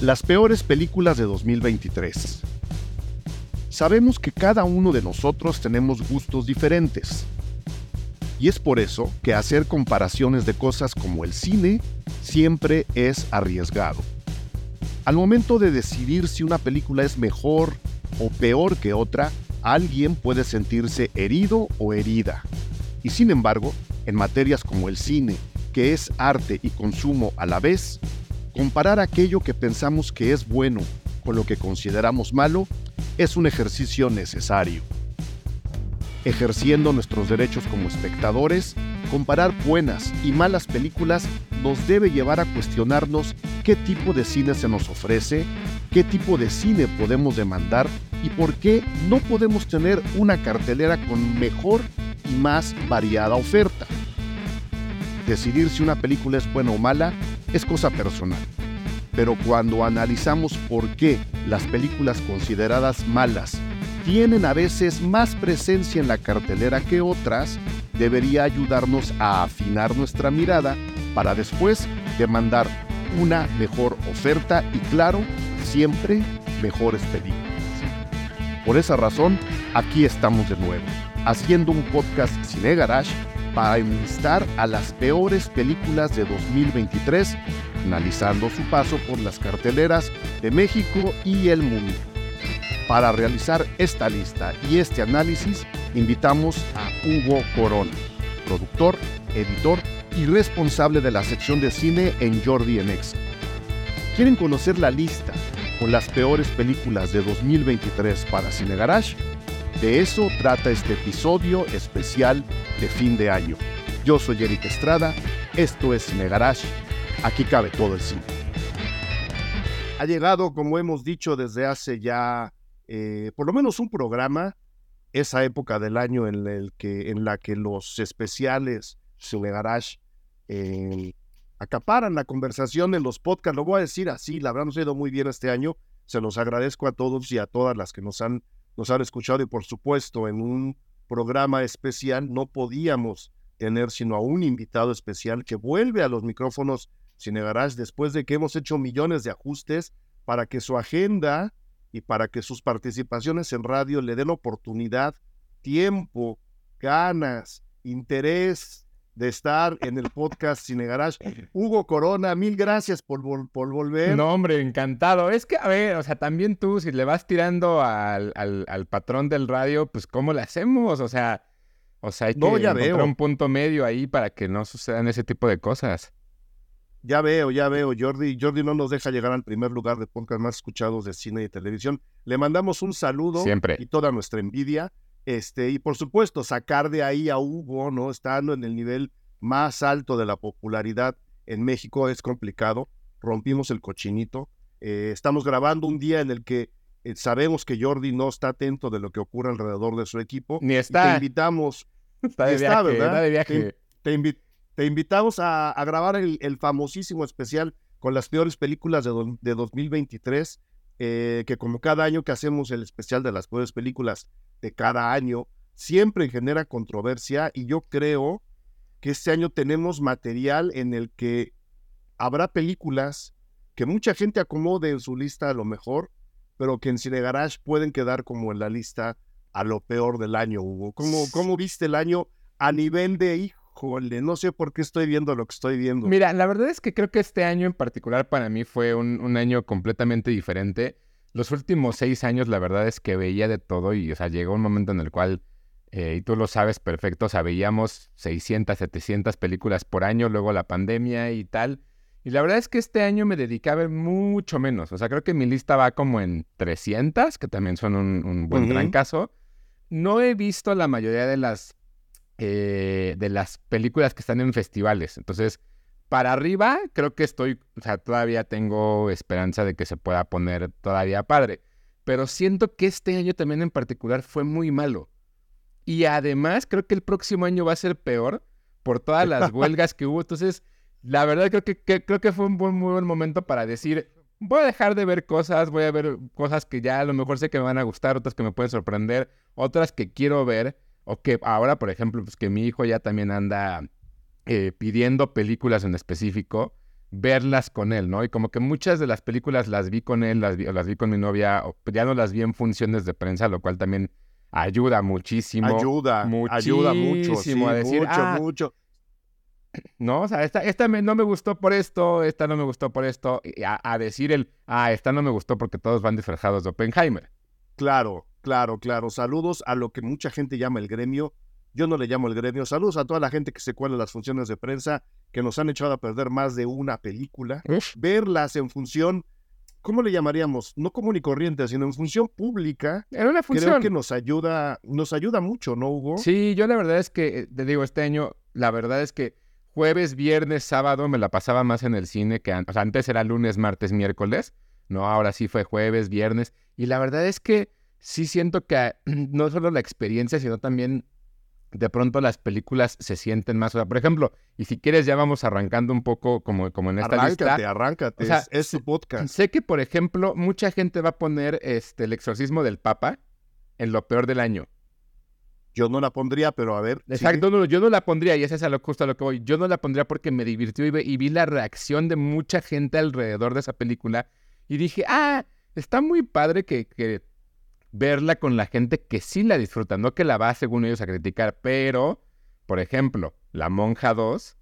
Las peores películas de 2023. Sabemos que cada uno de nosotros tenemos gustos diferentes. Y es por eso que hacer comparaciones de cosas como el cine siempre es arriesgado. Al momento de decidir si una película es mejor o peor que otra, alguien puede sentirse herido o herida. Y sin embargo, en materias como el cine, que es arte y consumo a la vez, Comparar aquello que pensamos que es bueno con lo que consideramos malo es un ejercicio necesario. Ejerciendo nuestros derechos como espectadores, comparar buenas y malas películas nos debe llevar a cuestionarnos qué tipo de cine se nos ofrece, qué tipo de cine podemos demandar y por qué no podemos tener una cartelera con mejor y más variada oferta. Decidir si una película es buena o mala es cosa personal. Pero cuando analizamos por qué las películas consideradas malas tienen a veces más presencia en la cartelera que otras, debería ayudarnos a afinar nuestra mirada para después demandar una mejor oferta y claro, siempre mejores películas. Por esa razón, aquí estamos de nuevo, haciendo un podcast Cine Garage para enlistar a las peores películas de 2023, analizando su paso por las carteleras de México y el mundo. Para realizar esta lista y este análisis, invitamos a Hugo Corona, productor, editor y responsable de la sección de cine en Jordi NX. ¿Quieren conocer la lista con las peores películas de 2023 para Cine Garage? De eso trata este episodio especial de fin de año. Yo soy Eric Estrada, esto es Cine aquí cabe todo el cine. Ha llegado, como hemos dicho desde hace ya eh, por lo menos un programa, esa época del año en, el que, en la que los especiales Cine Garage eh, acaparan la conversación en los podcasts. Lo voy a decir así, la verdad nos ha ido muy bien este año. Se los agradezco a todos y a todas las que nos han nos han escuchado y por supuesto en un programa especial no podíamos tener sino a un invitado especial que vuelve a los micrófonos Cine Garage después de que hemos hecho millones de ajustes para que su agenda y para que sus participaciones en radio le den oportunidad, tiempo, ganas, interés, de estar en el podcast Cine Garage. Hugo Corona, mil gracias por, por, volver. No, hombre, encantado. Es que, a ver, o sea, también tú, si le vas tirando al, al, patrón del radio, pues, ¿cómo le hacemos? O sea, o sea, hay que encontrar un punto medio ahí para que no sucedan ese tipo de cosas. Ya veo, ya veo. Jordi, Jordi no nos deja llegar al primer lugar de podcast más escuchados de cine y televisión. Le mandamos un saludo Siempre. y toda nuestra envidia. Este, y por supuesto, sacar de ahí a Hugo, ¿no? Estando en el nivel más alto de la popularidad en México es complicado. Rompimos el cochinito. Eh, estamos grabando un día en el que eh, sabemos que Jordi no está atento de lo que ocurre alrededor de su equipo. Ni está. te invitamos. Está de viaje, ¿verdad? de viaje. Te, invitamos a, grabar el, famosísimo especial con las peores películas de, de 2023, eh, que como cada año que hacemos el especial de las peores películas de cada año, siempre genera controversia y yo creo que este año tenemos material en el que habrá películas que mucha gente acomode en su lista a lo mejor, pero que en Cine Garage pueden quedar como en la lista a lo peor del año, Hugo. ¿Cómo, cómo viste el año a nivel de, híjole, no sé por qué estoy viendo lo que estoy viendo? Mira, la verdad es que creo que este año en particular para mí fue un, un año completamente diferente. Los últimos seis años, la verdad es que veía de todo y, o sea, llegó un momento en el cual eh, y tú lo sabes perfecto, o sea, veíamos 600, 700 películas por año, luego la pandemia y tal. Y la verdad es que este año me dediqué a ver mucho menos. O sea, creo que mi lista va como en 300, que también son un, buen gran caso. No he visto la mayoría de las, eh, de las películas que están en festivales. Entonces, para arriba, creo que estoy, o sea, todavía tengo esperanza de que se pueda poner todavía padre. Pero siento que este año también en particular fue muy malo. Y además creo que el próximo año va a ser peor por todas las huelgas que hubo. Entonces, la verdad creo que, creo que fue un buen, muy buen momento para decir, voy a dejar de ver cosas, voy a ver cosas que ya a lo mejor sé que me van a gustar, otras que me pueden sorprender, otras que quiero ver, o que ahora, por ejemplo, pues que mi hijo ya también anda eh, pidiendo películas en específico. verlas con él, ¿no? Y como que muchas de las películas las vi con él, las vi, las vi con mi novia, ya no las vi en funciones de prensa, lo cual también ayuda muchísimo. Ayuda, ayuda mucho, sí, a decir, mucho, ah, mucho. No, o sea, esta, esta no me gustó por esto, esta no me gustó por esto, a, decir el, ah, esta no me gustó porque todos van disfrazados de Oppenheimer. Claro, claro, claro. Saludos a lo que mucha gente llama el gremio. Yo no le llamo el gremio. Saludos a toda la gente que se cuela las funciones de prensa, que nos han echado a perder más de una película. Verlas en función, ¿cómo le llamaríamos? No común y corriente, sino en función pública. En una función. Creo que nos ayuda, nos ayuda mucho, ¿no, Hugo? Sí, yo la verdad es que, te digo, este año, la verdad es que jueves, viernes, sábado me la pasaba más en el cine que antes. O sea, antes era lunes, martes, miércoles. No, ahora sí fue jueves, viernes. Y la verdad es que sí siento que no solo la experiencia, sino también de pronto las películas se sienten más. O sea, por ejemplo, y si quieres ya vamos arrancando un poco como, como en esta arráncate, lista. Arráncate, arráncate. es, su podcast. Sé que, por ejemplo, mucha gente va a poner este, el exorcismo del Papa en lo peor del año. Yo no la pondría, pero a ver. Exacto, yo no la pondría, y ese es a lo, justo a lo que voy. Yo no la pondría porque me divirtió y, y vi la reacción de mucha gente alrededor de esa película. Y dije, ah, está muy padre que, que verla con la gente que sí la disfruta, no que la va, según ellos, a criticar. Pero, por ejemplo, La Monja 2,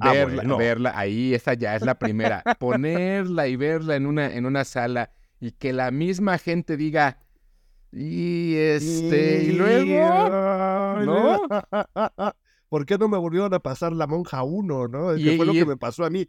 ah, verla, verla ahí, esa ya es la primera. Ponerla y verla en una, en una sala y que la misma gente diga y este, y, luego, ¿no? ¿Por qué no me volvieron a pasar la monja 1, no? que fue lo que me pasó a mí.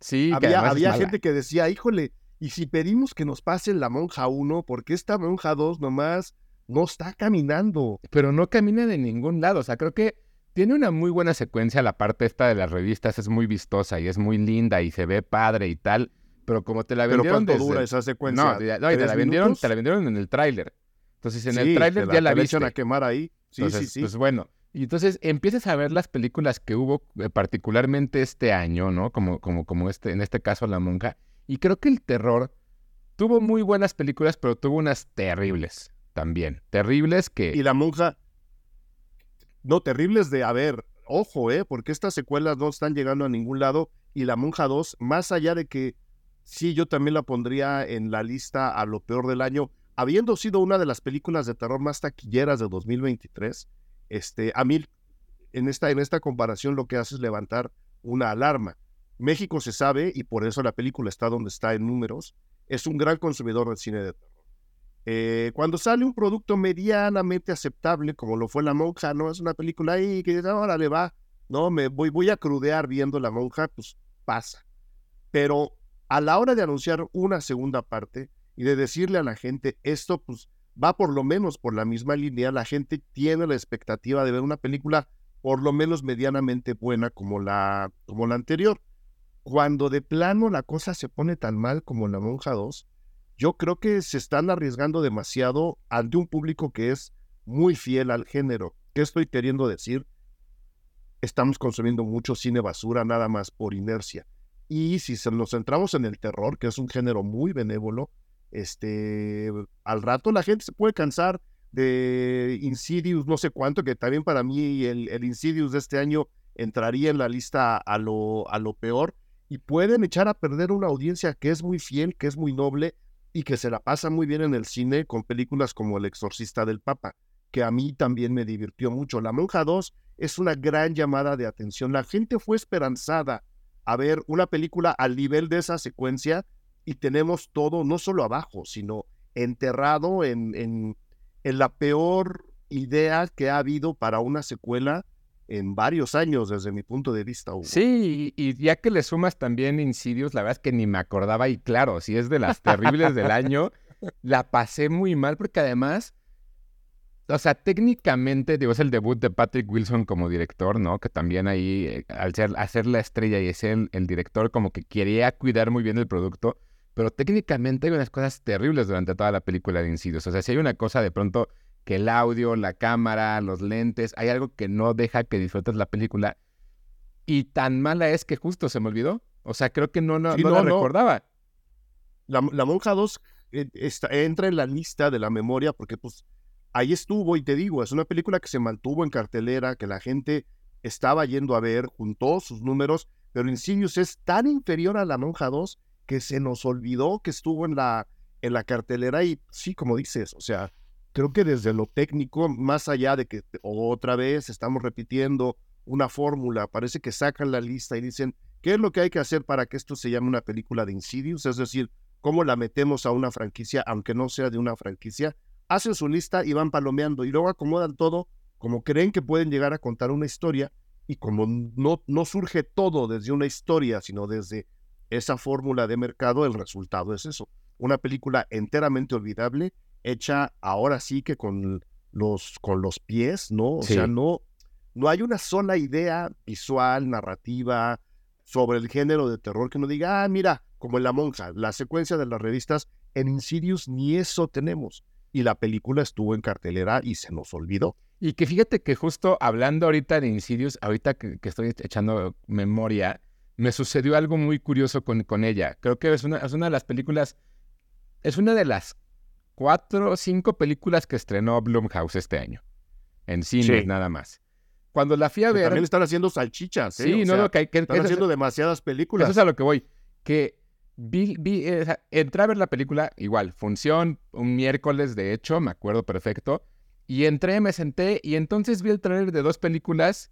Sí, había, había gente que decía, híjole, y si pedimos que nos pasen la monja 1, porque esta monja 2 nomás no está caminando? Pero no camina de ningún lado, o sea, creo que tiene una muy buena secuencia, la parte esta de las revistas es muy vistosa y es muy linda y se ve padre y tal, pero como te la vendieron ¿Pero cuánto dura esa secuencia? No, te la vendieron, te la vendieron en el tráiler. Entonces en el tráiler ya la, viste. a quemar ahí. Sí, sí, sí. Pues bueno, y entonces empiezas a ver las películas que hubo eh, particularmente este año, ¿no? Como, como, como este, en este caso La Monja. Y creo que el terror tuvo muy buenas películas, pero tuvo unas terribles también. Terribles que... Y La Monja... No, terribles de, a ver, ojo, ¿eh? Porque estas secuelas no están llegando a ningún lado. Y La Monja 2, más allá de que sí, yo también la pondría en la lista a lo peor del año, habiendo sido una de las películas de terror más taquilleras de 2023, este, a mí en esta, en esta comparación lo que hace es levantar una alarma. México se sabe, y por eso la película está donde está en números, es un gran consumidor del cine de terror. Eh, cuando sale un producto medianamente aceptable, como lo fue La Monja, no es una película ahí que ahora le va, no, me voy, voy a crudear viendo La Monja, pues pasa. Pero a la hora de anunciar una segunda parte, y de decirle a la gente, esto pues va por lo menos por la misma línea, la gente tiene la expectativa de ver una película por lo menos medianamente buena como la, como la anterior. Cuando de plano la cosa se pone tan mal como La Monja 2, yo creo que se están arriesgando demasiado ante un público que es muy fiel al género. ¿Qué estoy queriendo decir? Estamos consumiendo mucho cine basura nada más por inercia. Y si nos centramos en el terror, que es un género muy benévolo, este, al rato la gente se puede cansar de Insidious, no sé cuánto, que también para mí el, el Insidious de este año entraría en la lista a lo peor y pueden echar a perder una audiencia que es muy fiel, que es muy noble y que se la pasa muy bien en el cine con películas como El Exorcista del Papa, que a mí también me divirtió mucho. La Monja 2 es una gran llamada de atención. La gente fue esperanzada a ver una película al nivel de esa secuencia y tenemos todo, no solo abajo, sino enterrado en, en, en la peor idea que ha habido para una secuela en varios años desde mi punto de vista. Sí, y, ya que le sumas también Insidious, la verdad es que ni me acordaba y claro, si es de las terribles del año, la pasé muy mal porque además, o sea, técnicamente, digo, es el debut de Patrick Wilson como director, ¿no? Que también ahí, eh, al ser, hacer la estrella y ser el director, como que quería cuidar muy bien el producto, pero técnicamente hay unas cosas terribles durante toda la película de Insidious. O sea, si hay una cosa de pronto que el audio, la cámara, los lentes, hay algo que no deja que disfrutes la película. Y tan mala es que justo se me olvidó. O sea, creo que no, no, no, recordaba. La, Monja 2 eh, entra en la lista de la memoria porque pues ahí estuvo y te digo, es una película que se mantuvo en cartelera, que la gente estaba yendo a ver, juntó sus números, pero Insidious es tan inferior a La Monja 2 que se nos olvidó que estuvo en la, en la cartelera y sí, como dices, o sea, creo que desde lo técnico, más allá de que otra vez estamos repitiendo una fórmula, parece que sacan la lista y dicen, ¿qué es lo que hay que hacer para que esto se llame una película de Insidious? Es decir, ¿cómo la metemos a una franquicia, aunque no sea de una franquicia? Hacen su lista y van palomeando y luego acomodan todo como creen que pueden llegar a contar una historia y como no, no surge todo desde una historia, sino desde esa fórmula de mercado, el resultado es eso. Una película enteramente olvidable, hecha ahora sí que con los, con los pies, ¿no? O sea, no, no hay una sola idea visual, narrativa, sobre el género de terror que no diga, ah, mira, como en La Monja, la secuencia de las revistas, en Insidious ni eso tenemos. Y la película estuvo en cartelera y se nos olvidó. Y que fíjate que justo hablando ahorita de Insidious, ahorita que, estoy echando memoria, me sucedió algo muy curioso con, con ella. Creo que es una, es una de las películas, es una de las cuatro o cinco películas que estrenó Blumhouse este año. En cines nada más. Cuando la fui a ver... También están haciendo salchichas. ¿eh? Sí, no, no, que, están haciendo demasiadas películas. Eso es a lo que voy. Que vi, vi eh, entré a ver la película, igual, función, un miércoles de hecho, me acuerdo perfecto y entré, me senté y entonces vi el trailer de dos películas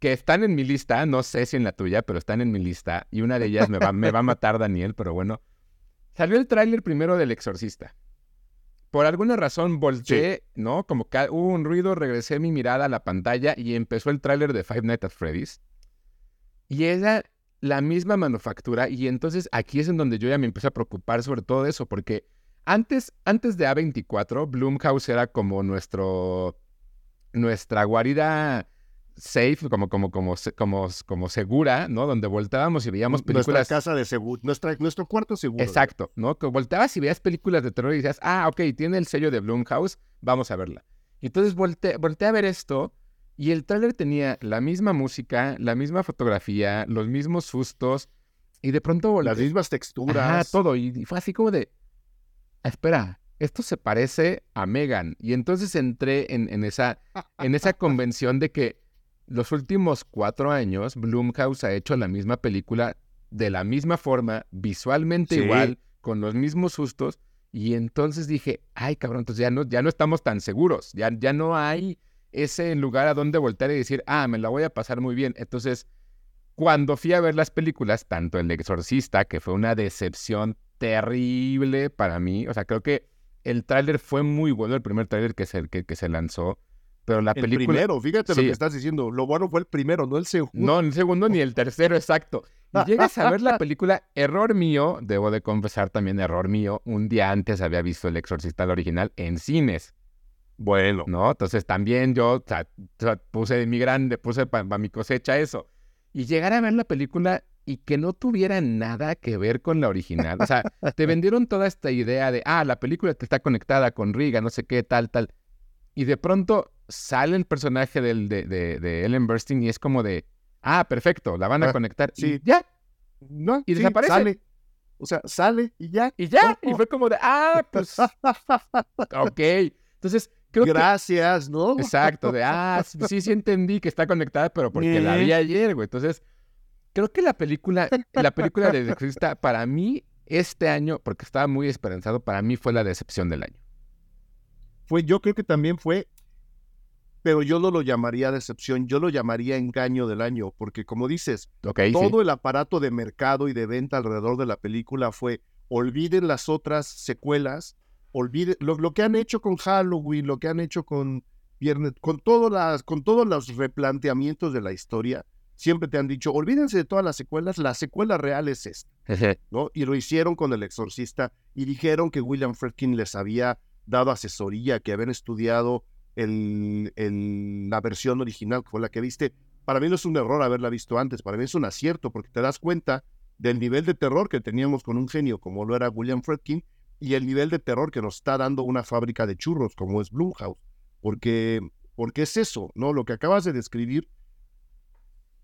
que están en mi lista, no sé si en la tuya, pero están en mi lista. Y una de ellas me va, me va a matar Daniel, pero bueno. Salió el tráiler primero del Exorcista. Por alguna razón volteé, ¿no? Como que hubo un ruido, regresé mi mirada a la pantalla y empezó el tráiler de Five Nights at Freddy's. Y era la misma manufactura y entonces aquí es en donde yo ya me empecé a preocupar sobre todo eso, porque antes, antes de A24, Bloomhouse era como nuestro, nuestra guarida safe, como, como, como, como, como segura, ¿no? Donde volteábamos y veíamos películas. Nuestra casa de seguro, nuestro cuarto seguro. Exacto, ¿no? Que volteabas y veías películas de terror y decías, ah, ok, tiene el sello de Bloomhouse, vamos a verla. Y entonces volteé, a ver esto y el tráiler tenía la misma música, la misma fotografía, los mismos sustos y de pronto... Las mismas texturas. Todo. Y fue así como de, espera, esto se parece a Megan. Y entonces entré en, esa, en esa convención de que los últimos cuatro años Blumhouse ha hecho la misma película de la misma forma, visualmente igual, con los mismos sustos. Y entonces dije, ay cabrón, entonces ya no, ya no estamos tan seguros, ya, ya no hay ese lugar a donde voltear y decir, ah, me la voy a pasar muy bien. Entonces, cuando fui a ver las películas, tanto El Exorcista, que fue una decepción terrible para mí. O sea, creo que el tráiler fue muy bueno, el primer tráiler que se, que, se lanzó. Pero la película. El primero, fíjate lo que estás diciendo. Lo bueno fue el primero, no el segundo. No, el segundo ni el tercero, exacto. Y llegas a ver la película, error mío, debo de confesar también error mío. Un día antes había visto El Exorcista original en cines. Bueno. ¿No? Entonces también yo puse de mi grande, puse para mi cosecha eso. Y llegar a ver la película y que no tuviera nada que ver con la original. O sea, te vendieron toda esta idea de, ah, la película está conectada con Riga, no sé qué, tal, tal. Y de pronto sale el personaje del, de, de, Ellen Burstyn y es como de, ah, perfecto, la van a ah, conectar. Sí. Y ya. No, y desaparece. Sale. O sea, sale y ya. Y ya. Y fue como de, ah, pues. ok. Entonces, creo Gracias, ¿no? Exacto, de, ah, sí, sí entendí que está conectada, pero porque la vi ayer, güey. Entonces, Creo que la película, la película de Exorcista, para mí, este año, porque estaba muy esperanzado, para mí fue la decepción del año. Fue, yo creo que también fue, pero yo no lo llamaría decepción, yo lo llamaría engaño del año, porque como dices, todo el aparato de mercado y de venta alrededor de la película fue, olviden las otras secuelas, olviden lo, lo que han hecho con Halloween, lo que han hecho con Viernes, con, las, con todos los replanteamientos de la historia siempre te han dicho, olvídense de todas las secuelas, la secuela real es esta, ¿no? Y lo hicieron con El Exorcista y dijeron que William Friedkin les había dado asesoría, que habían estudiado el, la versión original, que fue la que viste. Para mí no es un error haberla visto antes, para mí es un acierto, porque te das cuenta del nivel de terror que teníamos con un genio como lo era William Friedkin y el nivel de terror que nos está dando una fábrica de churros como es Blumhouse, porque, porque es eso, ¿no? Lo que acabas de describir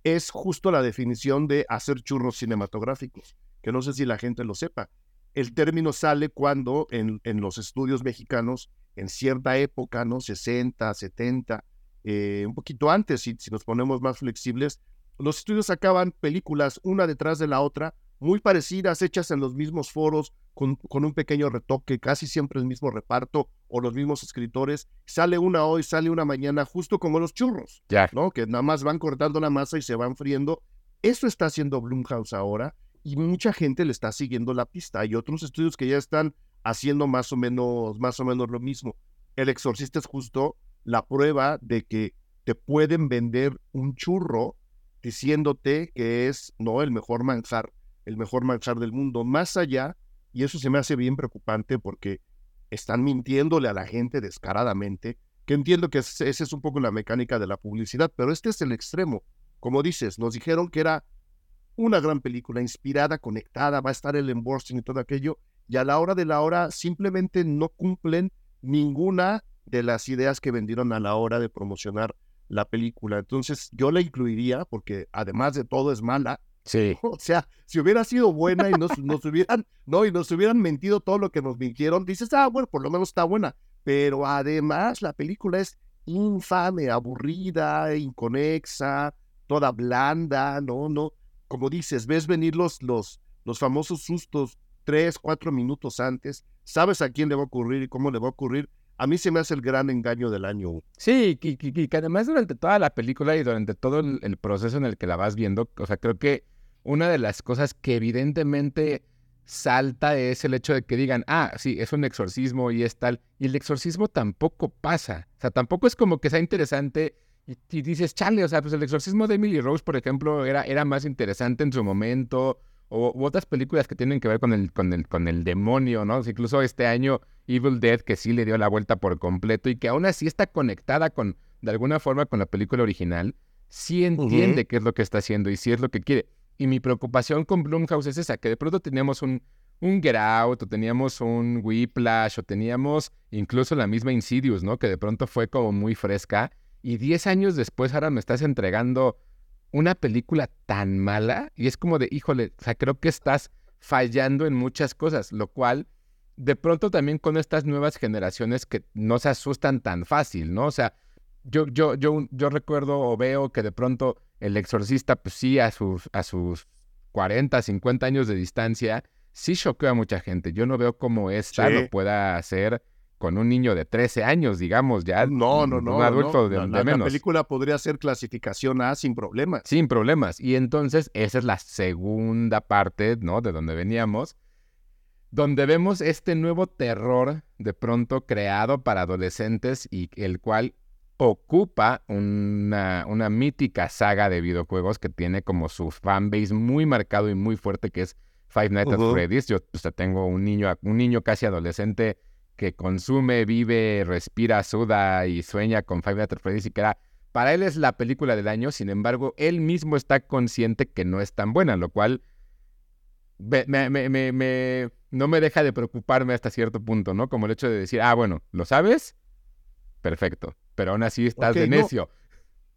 es justo la definición de hacer churros cinematográficos, que no sé si la gente lo sepa. El término sale cuando en, en los estudios mexicanos, en cierta época, ¿no? 60, 70, eh, un poquito antes, si, si nos ponemos más flexibles, los estudios sacaban películas una detrás de la otra, muy parecidas, hechas en los mismos foros, con, con, un pequeño retoque, casi siempre el mismo reparto o los mismos escritores. Sale una hoy, sale una mañana, justo como los churros, ya. ¿no? Que nada más van cortando la masa y se van friendo. Eso está haciendo Blumhouse ahora y mucha gente le está siguiendo la pista. Hay otros estudios que ya están haciendo más o menos, más o menos lo mismo. El exorcista es justo la prueba de que te pueden vender un churro diciéndote que es no el mejor manjar, el mejor manjar del mundo, más allá, y eso se me hace bien preocupante porque están mintiéndole a la gente descaradamente, que entiendo que esa es un poco la mecánica de la publicidad, pero este es el extremo. Como dices, nos dijeron que era una gran película, inspirada, conectada, va a estar el emborsing y todo aquello, y a la hora de la hora simplemente no cumplen ninguna de las ideas que vendieron a la hora de promocionar la película. Entonces yo la incluiría porque además de todo es mala. Sí. O sea, si hubiera sido buena y nos, nos hubieran, no, y nos hubieran mentido todo lo que nos mintieron, dices, ah, bueno, por lo menos está buena. Pero además la película es infame, aburrida, inconexa, toda blanda, no, no. Como dices, ves venir los, los, los famosos sustos tres, cuatro minutos antes, sabes a quién le va a ocurrir y cómo le va a ocurrir, a mí se me hace el gran engaño del año. Sí, y, que además durante toda la película y durante todo el, proceso en el que la vas viendo, o sea, creo que una de las cosas que evidentemente salta es el hecho de que digan, ah, sí, es un exorcismo y es tal, y el exorcismo tampoco pasa, o sea, tampoco es como que sea interesante y, dices, chale, o sea, pues el exorcismo de Emily Rose, por ejemplo, era, era más interesante en su momento, o u otras películas que tienen que ver con el, con el, con el demonio, ¿no? incluso este año Evil Dead, que sí le dio la vuelta por completo y que aún así está conectada con, de alguna forma, con la película original, sí entiende qué es lo que está haciendo y sí es lo que quiere. Y mi preocupación con Blumhouse es esa, que de pronto teníamos un, un Get Out, o teníamos un Whiplash, o teníamos incluso la misma Insidious, ¿no? Que de pronto fue como muy fresca. Y 10 años después ahora me estás entregando una película tan mala y es como de, híjole, o sea, creo que estás fallando en muchas cosas, lo cual de pronto también con estas nuevas generaciones que no se asustan tan fácil, ¿no? O sea, yo, yo, yo, yo recuerdo o veo que de pronto el exorcista, pues sí, a sus, a sus 40, 50 años de distancia, sí choqueó a mucha gente. Yo no veo cómo esta lo pueda hacer con un niño de 13 años, digamos, ya. No, no, no. Un adulto de, menos. La película podría ser clasificación A sin problemas. Sin problemas. Y entonces esa es la segunda parte, ¿no? De donde veníamos, donde vemos este nuevo terror de pronto creado para adolescentes y el cual ocupa una, una mítica saga de videojuegos que tiene como su fanbase muy marcado y muy fuerte, que es Five Nights at Freddy's. Yo tengo un niño, un niño casi adolescente que consume, vive, respira, suda y sueña con Five Nights at Freddy's y que era, para él es la película del año, sin embargo, él mismo está consciente que no es tan buena, lo cual me, me, me, no me deja de preocuparme hasta cierto punto, ¿no? Como el hecho de decir, ah, bueno, ¿lo sabes? Perfecto, pero aún así estás de necio.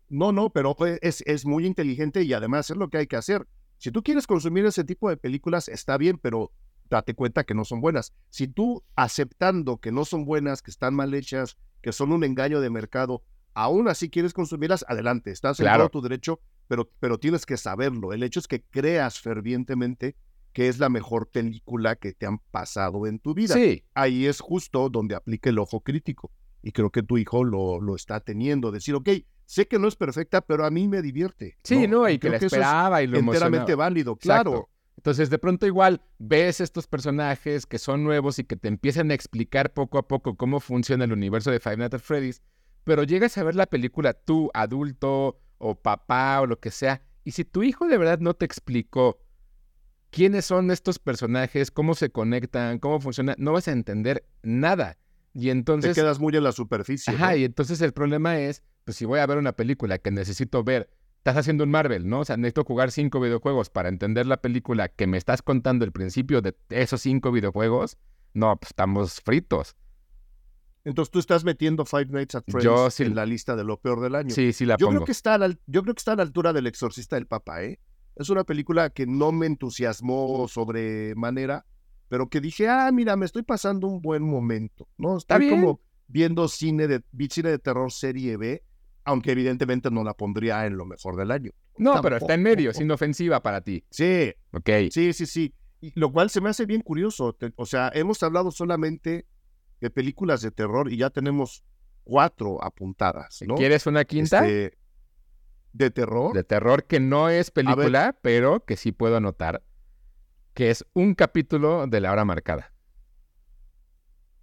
No, no, pero es, es muy inteligente y además es lo que hay que hacer. Si tú quieres consumir ese tipo de películas, está bien, pero date cuenta que no son buenas. Si tú aceptando que no son buenas, que están mal hechas, que son un engaño de mercado, aún así quieres consumirlas, adelante, estás en todo tu derecho, pero, pero tienes que saberlo. El hecho es que creas fervientemente que es la mejor película que te han pasado en tu vida. Sí. Ahí es justo donde aplica el ojo crítico. Y creo que tu hijo lo, lo está teniendo. Decir, ok, sé que no es perfecta, pero a mí me divierte. Sí, no, y que la esperaba y lo enteramente válido, claro. Entonces, de pronto igual ves estos personajes que son nuevos y que te empiezan a explicar poco a poco cómo funciona el universo de Five Nights at Freddy's, pero llegas a ver la película tú, adulto o papá o lo que sea, y si tu hijo de verdad no te explicó quiénes son estos personajes, cómo se conectan, cómo funciona, no vas a entender nada. Y entonces... Te quedas muy en la superficie. Ajá, y entonces el problema es, pues si voy a ver una película que necesito ver estás haciendo un Marvel, ¿no? O sea, necesito jugar cinco videojuegos para entender la película que me estás contando el principio de esos cinco videojuegos. No, pues estamos fritos. Entonces tú estás metiendo Five Nights at Freddy's en la lista de lo peor del año. Sí, sí la yo pongo. Creo que está a la, yo creo que está a la altura del Exorcista del Papa, ¿eh? Es una película que no me entusiasmó sobremanera, pero que dije, ah, mira, me estoy pasando un buen momento, ¿no? Estoy como viendo cine de, cine de terror serie B aunque evidentemente no la pondría en lo mejor del año. No, pero está en medio, es inofensiva para ti. Sí, Ok. sí, sí, sí. Y lo cual se me hace bien curioso. O sea, hemos hablado solamente de películas de terror y ya tenemos cuatro apuntadas, ¿no? ¿Quieres una quinta? Este, de terror. De terror que no es película, pero que sí puedo anotar, que es un capítulo de la hora marcada.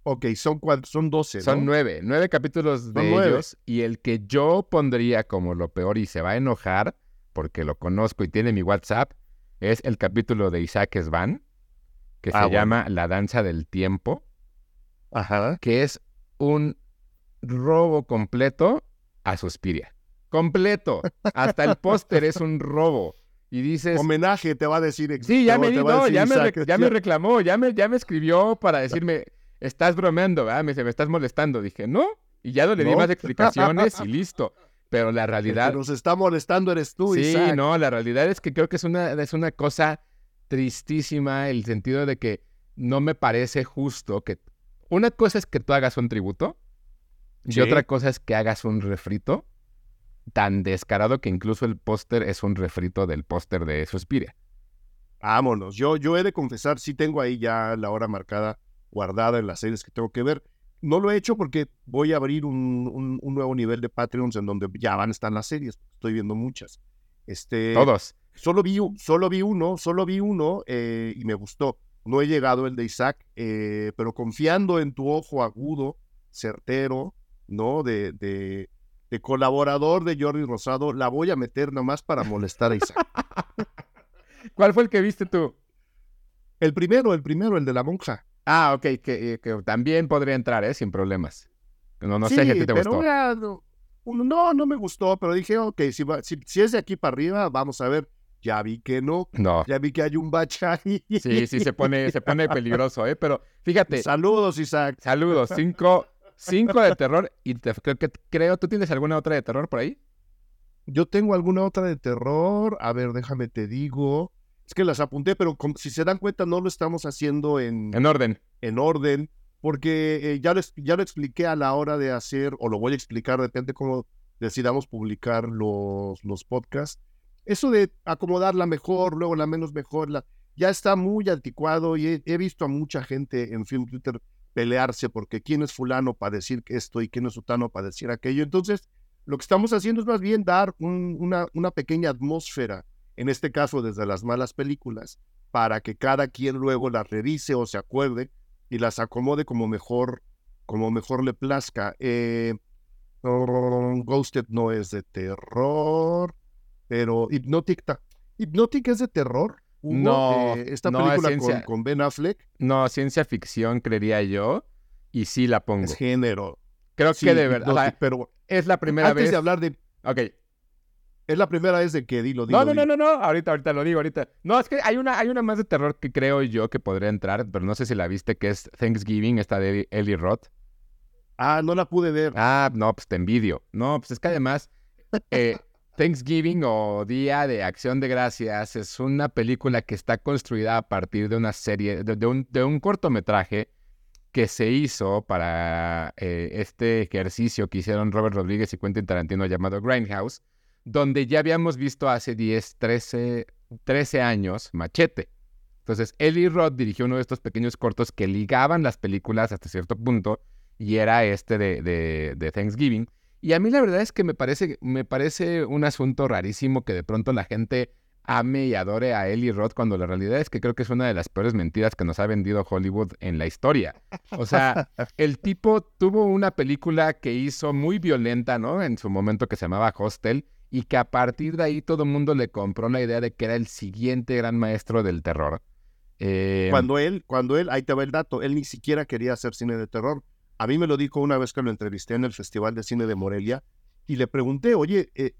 Ok, son cuántos, son 12, Son ¿no? nueve, nueve capítulos de nueve. ellos y el que yo pondría como lo peor y se va a enojar porque lo conozco y tiene mi WhatsApp es el capítulo de Isaac Svan que se Ah, bueno. llama La danza del tiempo, Ajá. que es un robo completo a Suspiria. Completo. Hasta el póster es un robo. Y dices, Homenaje te va a decir. Sí, ya me, di- no, decir ya, me, ya me reclamó, ya me, ya me escribió para decirme, estás bromeando, ¿verdad? Me dice, me estás molestando. Dije, no, y ya no le di ¿No? más explicaciones y listo. Pero la El que realidad, nos está molestando eres tú, sí, Isaac. no, la realidad es que creo que es una, es una cosa tristísima el sentido de que no me parece justo que una cosa es que tú hagas un tributo y otra cosa es que hagas un refrito tan descarado que incluso el póster es un refrito del póster de Suspiria. Vámonos. Yo, yo he de confesar, sí tengo ahí ya la hora marcada guardada en las series que tengo que ver. No lo he hecho porque voy a abrir un, un- un nuevo nivel de Patreons en donde ya van a estar las series. Estoy viendo muchas. Este, Todos. Solo vi, solo vi uno, solo vi uno eh, y me gustó. No he llegado el de Isaac, eh, pero confiando en tu ojo agudo, certero, ¿no? De, de, de colaborador de Jordi Rosado, la voy a meter nomás para molestar a Isaac. ¿Cuál fue el que viste tú? El primero, el primero, el de la monja. Ah, ok, que, eh, que también podría entrar, ¿eh? Sin problemas. No, no sí, sé si a ti te pero gustó. era- no, no, me gustó, pero dije, ok, si, si es de aquí para arriba, vamos a ver. Ya vi que no, No. ya vi que hay un bache ahí. Sí, sí, se pone, se pone peligroso, ¿eh? Pero fíjate, Saludos, Isaac. saludos, cinco, cinco de terror y te- creo que creo, ¿tú tienes alguna otra de terror por ahí? Yo tengo alguna otra de terror. A ver, déjame te digo. Es que las apunté, pero como- si se dan cuenta, no lo estamos haciendo en, En orden. en orden, porque eh, ya, lo, ya lo expliqué a la hora de hacer, o lo voy a explicar, depende cómo decidamos publicar los, los podcasts. Eso de acomodar la mejor, luego la menos mejor, la, ya está muy anticuado y he, he visto a mucha gente en Film Twitter pelearse porque quién es fulano para decir esto y quién es sutano para decir aquello. Entonces, lo que estamos haciendo es más bien dar un- una, una pequeña atmósfera, en este caso desde las malas películas, para que cada quien luego las revise o se acuerde y las acomode como mejor, como mejor le plazca. Eh, Ghosted no es de terror, pero Hypnotic, Hypnotic es de terror. Hugo? No, Eh, esta no, es película ciencia. con, con Ben Affleck No, ciencia ficción, creería yo. Y sí la pongo. es género. Creo Sí, que de verdad. o sea, pero es la primera antes vez. de hablar de, Ok. Es la primera vez de que dilo, dilo. No, no, no, no, no. Ahorita, ahorita lo digo, ahorita. No, es que hay una, hay una más de terror que creo yo que podría entrar, pero no sé si la viste, que es Thanksgiving, esta de Ellie Roth. Ah, no la pude ver. Ah, no, pues te envidio. No, pues es que además, eh, Thanksgiving o Día de Acción de Gracias es una película que está construida a partir de una serie, de, de un, de un cortometraje que se hizo para eh, este ejercicio que hicieron Robert Rodríguez y Quentin Tarantino llamado Grindhouse, donde ya habíamos visto hace 10, 13, 13 años Machete. Entonces, Eli Roth dirigió uno de estos pequeños cortos que ligaban las películas hasta cierto punto y era este de, de- de Thanksgiving. Y a mí la verdad es que me parece, me parece un asunto rarísimo que de pronto la gente ame y adore a Eli Roth cuando la realidad es que creo que es una de las peores mentiras que nos ha vendido Hollywood en la historia. O sea, el tipo tuvo una película que hizo muy violenta, ¿no? En su momento que se llamaba Hostel y que a partir de ahí todo el mundo le compró la idea de que era el siguiente gran maestro del terror. Eh, Cuando él, cuando él, ahí te va el dato, él ni siquiera quería hacer cine de terror. A mí me lo dijo una vez que lo entrevisté en el Festival de Cine de Morelia y le pregunté, oye, eh,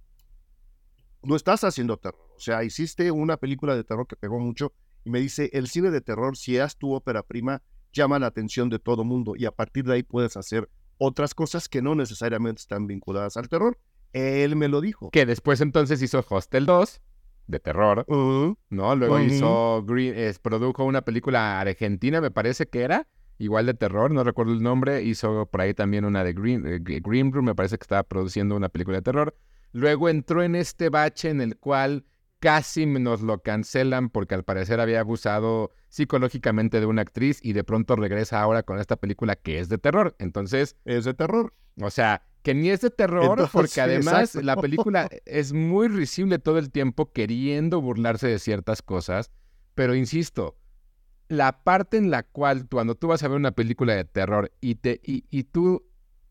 no estás haciendo terror. O sea, hiciste una película de terror que pegó mucho y me dice, el cine de terror, si es tu ópera prima, llama la atención de todo mundo y a partir de ahí puedes hacer otras cosas que no necesariamente están vinculadas al terror. Él me lo dijo. que después entonces hizo Hostel 2 de terror. ¿no? Luego hizo Green, produjo una película argentina, me parece que era, igual de terror, no recuerdo el nombre, hizo por ahí también una de Green, eh, Green Room, me parece que estaba produciendo una película de terror. Luego entró en este bache en el cual casi nos lo cancelan porque al parecer había abusado psicológicamente de una actriz y de pronto regresa ahora con esta película que es de terror. Entonces... Es de terror. O sea, que ni es de terror porque además la película es muy risible todo el tiempo queriendo burlarse de ciertas cosas. Pero insisto, la parte en la cual cuando tú vas a ver una película de terror y, te, y, y tú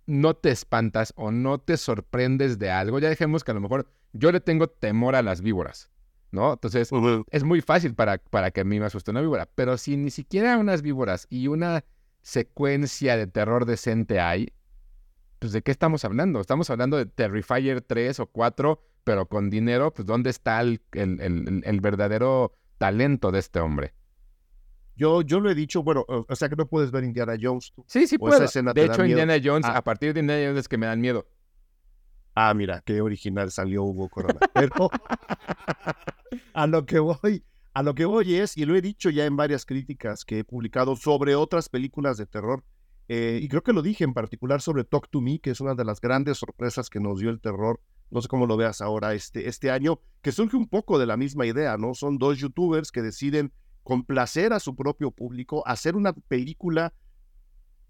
no te espantas o no te sorprendes de algo, ya dejemos que a lo mejor yo le tengo temor a las víboras. ¿no? Entonces, es muy fácil para, para que a mí me asuste una víbora. Pero si ni siquiera unas víboras y una secuencia de terror decente hay, pues ¿de qué estamos hablando? Estamos hablando de Terrifier 3 o 4, pero con dinero, pues ¿dónde está el, el, verdadero talento de este hombre? Yo, yo lo he dicho, bueno, o sea que no puedes ver Indiana Jones. Sí, sí puedo. De hecho, Indiana Jones, ah. a partir de Indiana Jones es que me dan miedo. Ah, mira, qué original salió Hugo Corona. Pero a lo que voy, a lo que voy es, y lo he dicho ya en varias críticas que he publicado sobre otras películas de terror, eh, y creo que lo dije en particular sobre Talk to Me, que es una de las grandes sorpresas que nos dio el terror, no sé cómo lo veas ahora este, este año, que surge un poco de la misma idea, ¿no? Son dos youtubers que deciden complacer a su propio público, hacer una película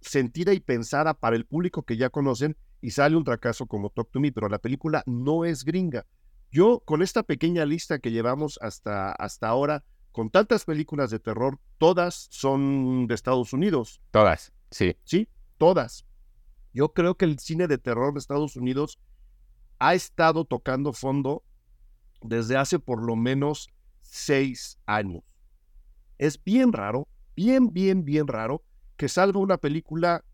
sentida y pensada para el público que ya conocen y sale un fracaso como Talk to Me, pero la película no es gringa. Yo, con esta pequeña lista que llevamos hasta, hasta ahora, con tantas películas de terror, todas son de Estados Unidos. Todas, sí. Sí, todas. Yo creo que el cine de terror de Estados Unidos ha estado tocando fondo desde hace por lo menos seis años. Es bien raro, bien, bien, bien raro que salga una película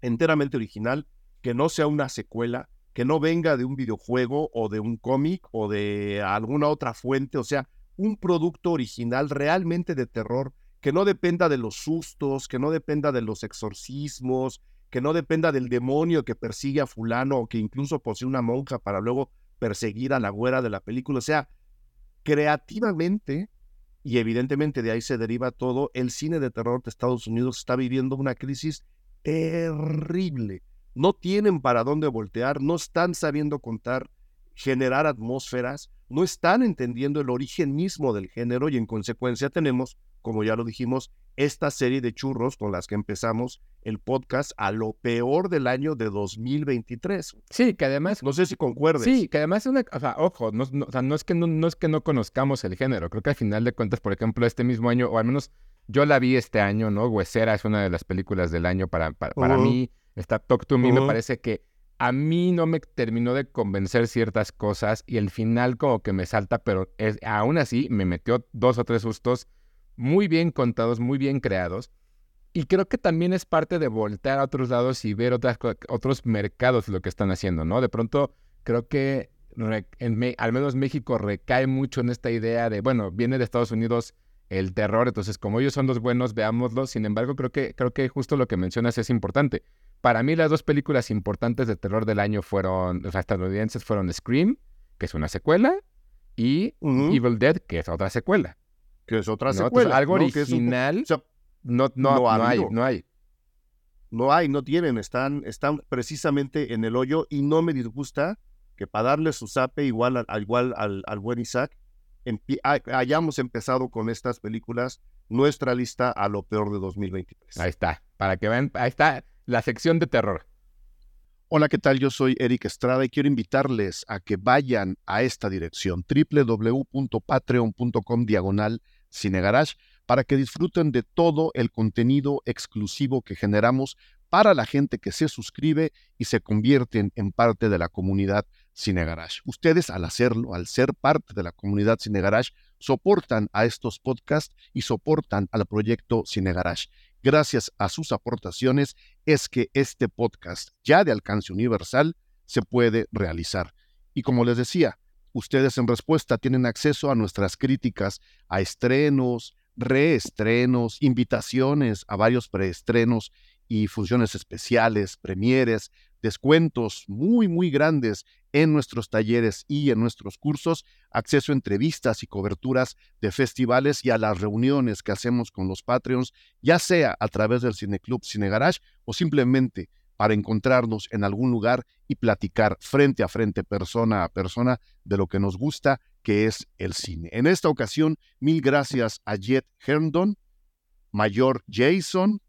enteramente original que no sea una secuela, que no venga de un videojuego o de un cómic o de alguna otra fuente, o sea, un producto original realmente de terror, que no dependa de los sustos, que no dependa de los exorcismos, que no dependa del demonio que persigue a fulano o que incluso posee una monja para luego perseguir a la güera de la película. O sea, creativamente, y evidentemente de ahí se deriva todo, el cine de terror de Estados Unidos está viviendo una crisis terrible no tienen para dónde voltear, no están sabiendo contar, generar atmósferas, no están entendiendo el origen mismo del género y en consecuencia tenemos, como ya lo dijimos, esta serie de churros con las que empezamos el podcast a lo peor del año de 2023. Sí, que además... No sé si concuerdes. Sí, que además, una, o sea, ojo, no, o sea, no, es que no, es que no conozcamos el género, creo que al final de cuentas, por ejemplo, este mismo año, o al menos yo la vi este año, ¿no? Huesera es una de las películas del año para, para, mí. Está Talk to Me, me parece que a mí no me terminó de convencer ciertas cosas y el final como que me salta, pero es, aún así me metió dos o tres sustos muy bien contados, muy bien creados. Y creo que también es parte de voltear a otros lados y ver otras, otros mercados lo que están haciendo, ¿no? De pronto creo que en, al menos México recae mucho en esta idea de, bueno, viene de Estados Unidos el terror, entonces como ellos son los buenos, veámoslo. Sin embargo, creo que, creo que justo lo que mencionas es importante. Para mí las dos películas importantes de terror del año fueron, los estadounidenses fueron Scream, que es una secuela, y Evil Dead, que es otra secuela. Que es otra secuela. algo original no, no, hay, no hay. No hay, no tienen, están, están precisamente en el hoyo y no me disgusta que para darle su zape igual, al, igual al, al buen Isaac, hayamos empezado con estas películas nuestra lista a lo peor de 2023. Ahí está, para que vean, ahí está la sección de terror. Hola, ¿qué tal? Yo soy Eric Estrada y quiero invitarles a que vayan a esta dirección www.patreon.com diagonal cinegarage para que disfruten de todo el contenido exclusivo que generamos para la gente que se suscribe y se convierten en parte de la comunidad Cine Garage. Ustedes al hacerlo, al ser parte de la comunidad Cine Garage, soportan a estos podcasts y soportan al proyecto Cine Garage. Gracias a sus aportaciones es que este podcast, ya de alcance universal, se puede realizar. Y como les decía, ustedes en respuesta tienen acceso a nuestras críticas a estrenos, reestrenos, invitaciones a varios preestrenos y funciones especiales, premieres, descuentos muy, muy grandes en nuestros talleres y en nuestros cursos, acceso a entrevistas y coberturas de festivales y a las reuniones que hacemos con los Patreons, ya sea a través del Cineclub Cine Garage o simplemente para encontrarnos en algún lugar y platicar frente a frente, persona a persona, de lo que nos gusta, que es el cine. En esta ocasión, mil gracias a Jet Herndon, Mayor Jason,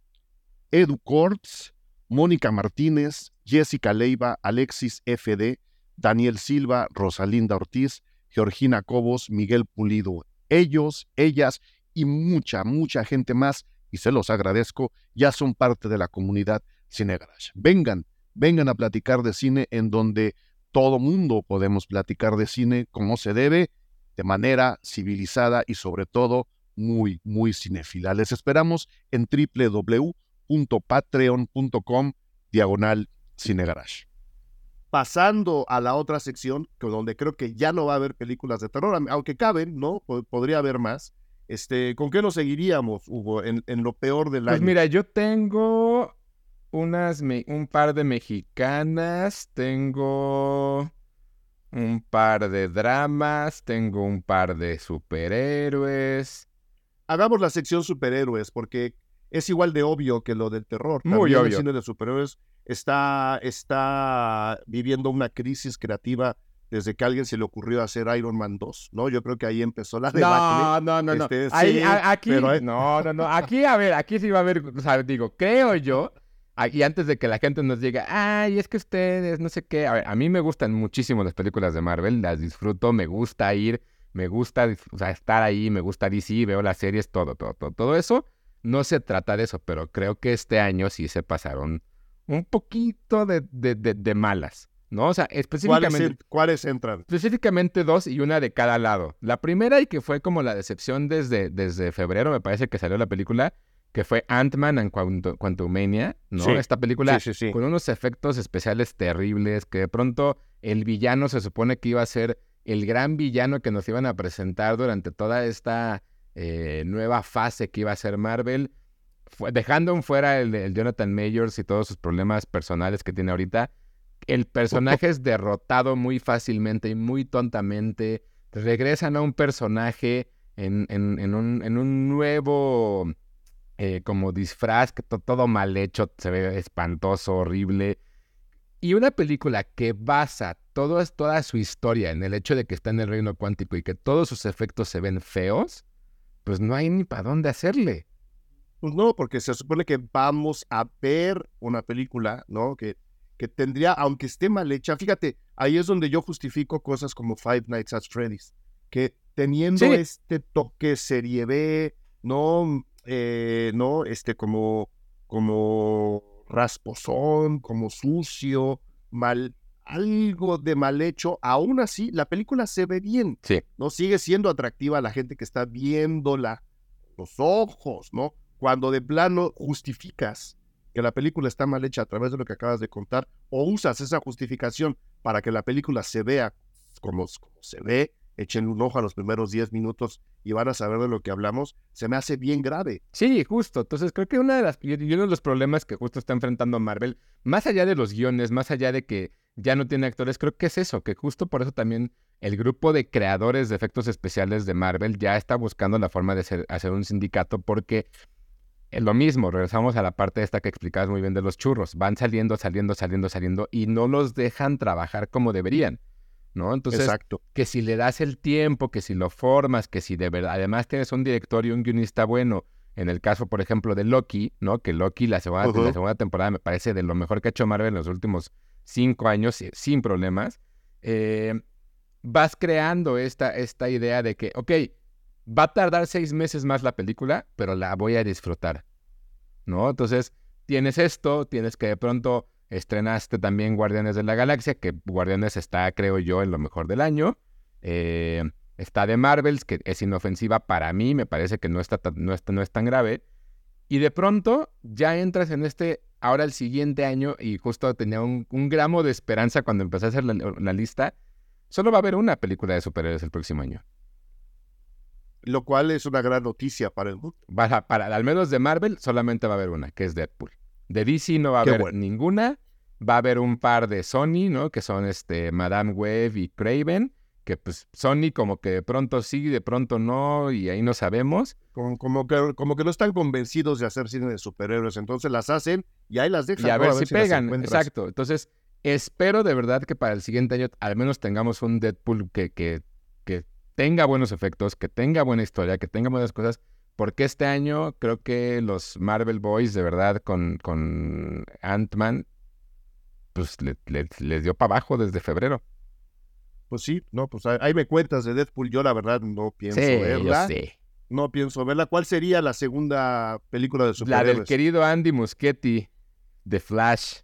Edu Kortz, Mónica Martínez, Jessica Leiva, Alexis FD, Daniel Silva, Rosalinda Ortiz, Georgina Cobos, Miguel Pulido. Ellos, ellas y mucha, mucha gente más, y se los agradezco, ya son parte de la comunidad Cine Garage. Vengan, vengan a platicar de cine en donde todo mundo podemos platicar de cine como se debe, de manera civilizada y sobre todo muy, muy cinéfila. Les esperamos en www patreon.com diagonal cinegarage. Pasando a la otra sección, donde creo que ya no va a haber películas de terror, aunque caben, ¿no? Podría haber más. Este, ¿Con qué nos seguiríamos, Hugo, en, lo peor del pues año? Pues mira, yo tengo unas, un par de mexicanas, tengo un par de dramas, tengo un par de superhéroes. Hagamos la sección superhéroes, porque es igual de obvio que lo del terror. Muy obvio. El cine de superhéroes está, está viviendo una crisis creativa desde que a alguien se le ocurrió hacer Iron Man 2, ¿no? Yo creo que ahí empezó la debacle. No, no, no, no. Este, aquí, no, no, no. Aquí, a ver, aquí sí va a haber, o sea, digo, creo yo, y antes de que la gente nos diga, ay, es que ustedes, no sé qué, a ver, a mí me gustan muchísimo las películas de Marvel, las disfruto, me gusta ir, me gusta, o sea, estar ahí, me gusta DC, veo las series, todo, todo, todo, todo eso no se trata de eso, pero creo que este año sí se pasaron un poquito de, de, malas, ¿no? O sea, específicamente... ¿Cuáles, entran? Específicamente dos y una de cada lado. La primera y que fue como la decepción desde, desde febrero, me parece que salió la película, que fue Ant-Man and Quantumania, ¿no? Esta película con unos efectos especiales terribles, que de pronto el villano se supone que iba a ser el gran villano que nos iban a presentar durante toda esta eh, nueva fase que iba a ser Marvel, dejando fuera el, Jonathan Majors y todos sus problemas personales que tiene ahorita, el personaje es derrotado muy fácilmente y muy tontamente. Regresan a un personaje en, en, un, nuevo eh, como disfraz, que todo mal hecho, se ve espantoso, horrible. Y una película que basa todo, toda su historia en el hecho de que está en el reino cuántico y que todos sus efectos se ven feos, pues no hay ni para dónde hacerle. Pues no, porque se supone que vamos a ver una película, ¿no? Que, que tendría, aunque esté mal hecha, fíjate, ahí es donde yo justifico cosas como Five Nights at Freddy's, que teniendo este toque serie B, no, eh, no, este como, como rasposón, como sucio, mal, algo de mal hecho, aún así la película se ve bien. Sí. ¿no? Sigue siendo atractiva a la gente que está viéndola, los ojos, ¿no? Cuando de plano justificas que la película está mal hecha a través de lo que acabas de contar, o usas esa justificación para que la película se vea como, como se ve, echen un ojo a los primeros 10 minutos y van a saber de lo que hablamos, se me hace bien grave. Sí, justo. Entonces creo que una de las, uno de los problemas que justo está enfrentando Marvel, más allá de los guiones, más allá de que ya no tiene actores, creo que es eso, que justo por eso también el grupo de creadores de efectos especiales de Marvel ya está buscando la forma de hacer un sindicato porque es lo mismo, regresamos a la parte esta que explicabas muy bien de los churros, van saliendo, saliendo, saliendo, saliendo y no los dejan trabajar como deberían. ¿No? Entonces, Exacto. que si le das el tiempo, que si lo formas, que si de verdad, además tienes un director y un guionista bueno, en el caso, por ejemplo, de Loki, ¿no? Que Loki, la segunda, la segunda temporada me parece de lo mejor que ha hecho Marvel en los últimos cinco años, sin problemas, eh, vas creando esta, esta idea de que, ok, va a tardar seis meses más la película, pero la voy a disfrutar, ¿no? Entonces, tienes esto, tienes que de pronto Estrenaste también Guardianes de la Galaxia, que Guardianes está, creo yo, en lo mejor del año. Eh, está de Marvels, que es inofensiva para mí, me parece que no, está, no, no es tan grave. Y de pronto ya entras en este, ahora el siguiente año, y justo tenía un, gramo de esperanza cuando empecé a hacer la, lista, solo va a haber una película de superhéroes el próximo año. Lo cual es una gran noticia para el mundo. para, al menos de Marvel solamente va a haber una, que es Deadpool. De DC no va a haber ninguna. Va a haber un par de Sony, ¿no? Que son este Madame Web y Craven, que pues Sony como que de pronto sí, de pronto no, y ahí no sabemos. Como, como, que, como que no están convencidos de hacer cine de superhéroes, entonces las hacen y ahí las dejan. Y a ver si pegan, exacto. Entonces, espero de verdad que para el siguiente año al menos tengamos un Deadpool que, que, que tenga buenos efectos, que tenga buena historia, que tenga buenas cosas, porque este año creo que los Marvel Boys, de verdad, con, con Ant-Man, pues les dio para abajo desde febrero. Pues sí, no, pues ahí me cuentas de Deadpool. Yo la verdad no pienso verla. No pienso verla. ¿Cuál sería la segunda película de superhéroes? La del querido Andy Muschietti, The Flash.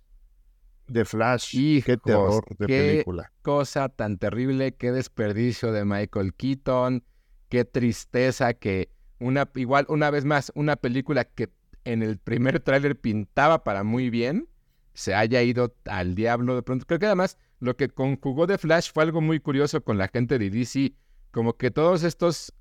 The Flash. qué terror de qué película. Cosa tan terrible, qué desperdicio de Michael Keaton, qué tristeza que una, igual, una vez más, una película que en el primer tráiler pintaba para muy bien, se haya ido al diablo de pronto. Creo que además lo que conjugó de Flash fue algo muy curioso con la gente de DC, como que todos estos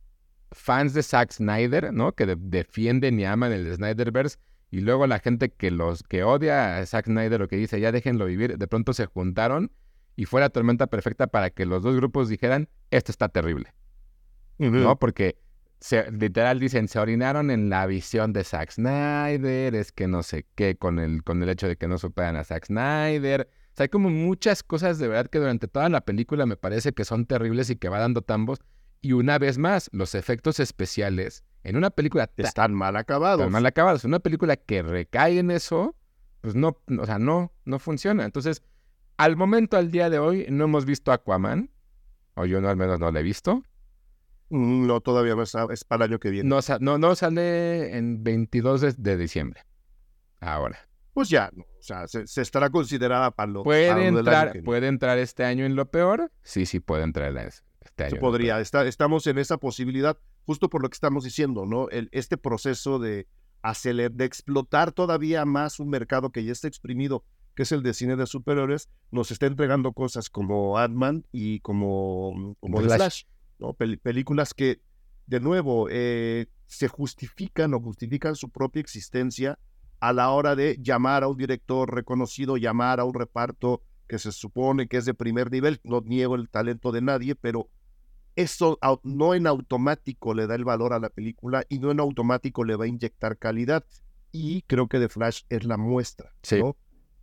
fans de Zack Snyder, ¿no? Que defienden y aman el Snyderverse, y luego la gente que los que odia a Zack Snyder o que dice ya déjenlo vivir, de pronto se juntaron y fue la tormenta perfecta para que los dos grupos dijeran esto está terrible, ¿no? Porque literal dicen, se orinaron en la visión de Zack Snyder, es que no sé qué, con el, con el hecho de que no superan a Zack Snyder. O sea, hay como muchas cosas de verdad que durante toda la película me parece que son terribles y que va dando tambos. Y una vez más, los efectos especiales en una película... Están mal acabados. Están mal acabados. En una película que recae en eso, pues no, o sea, no, no funciona. Entonces, al momento, al día de hoy, no hemos visto Aquaman. O yo no, al menos no lo he visto. Mm, no, todavía no es, para el año que viene. No, no, no sale en 22 de, diciembre. Ahora. Pues ya, o sea, se, estará considerada para lo ¿Puede, entrar, ¿Puede entrar este año en lo peor? Sí, sí, puede entrar este año. Se podría, estamos en esa posibilidad, justo por lo que estamos diciendo, ¿no? El, este proceso de, acelerar, de explotar todavía más un mercado que ya está exprimido, que es el de cine de superiores, nos está entregando cosas como Ant-Man y como, como Flash películas que, de nuevo, eh, se justifican o justifican su propia existencia a la hora de llamar a un director reconocido, llamar a un reparto que se supone que es de primer nivel. No niego el talento de nadie, pero eso no en automático le da el valor a la película y no en automático le va a inyectar calidad. Y creo que The Flash es la muestra.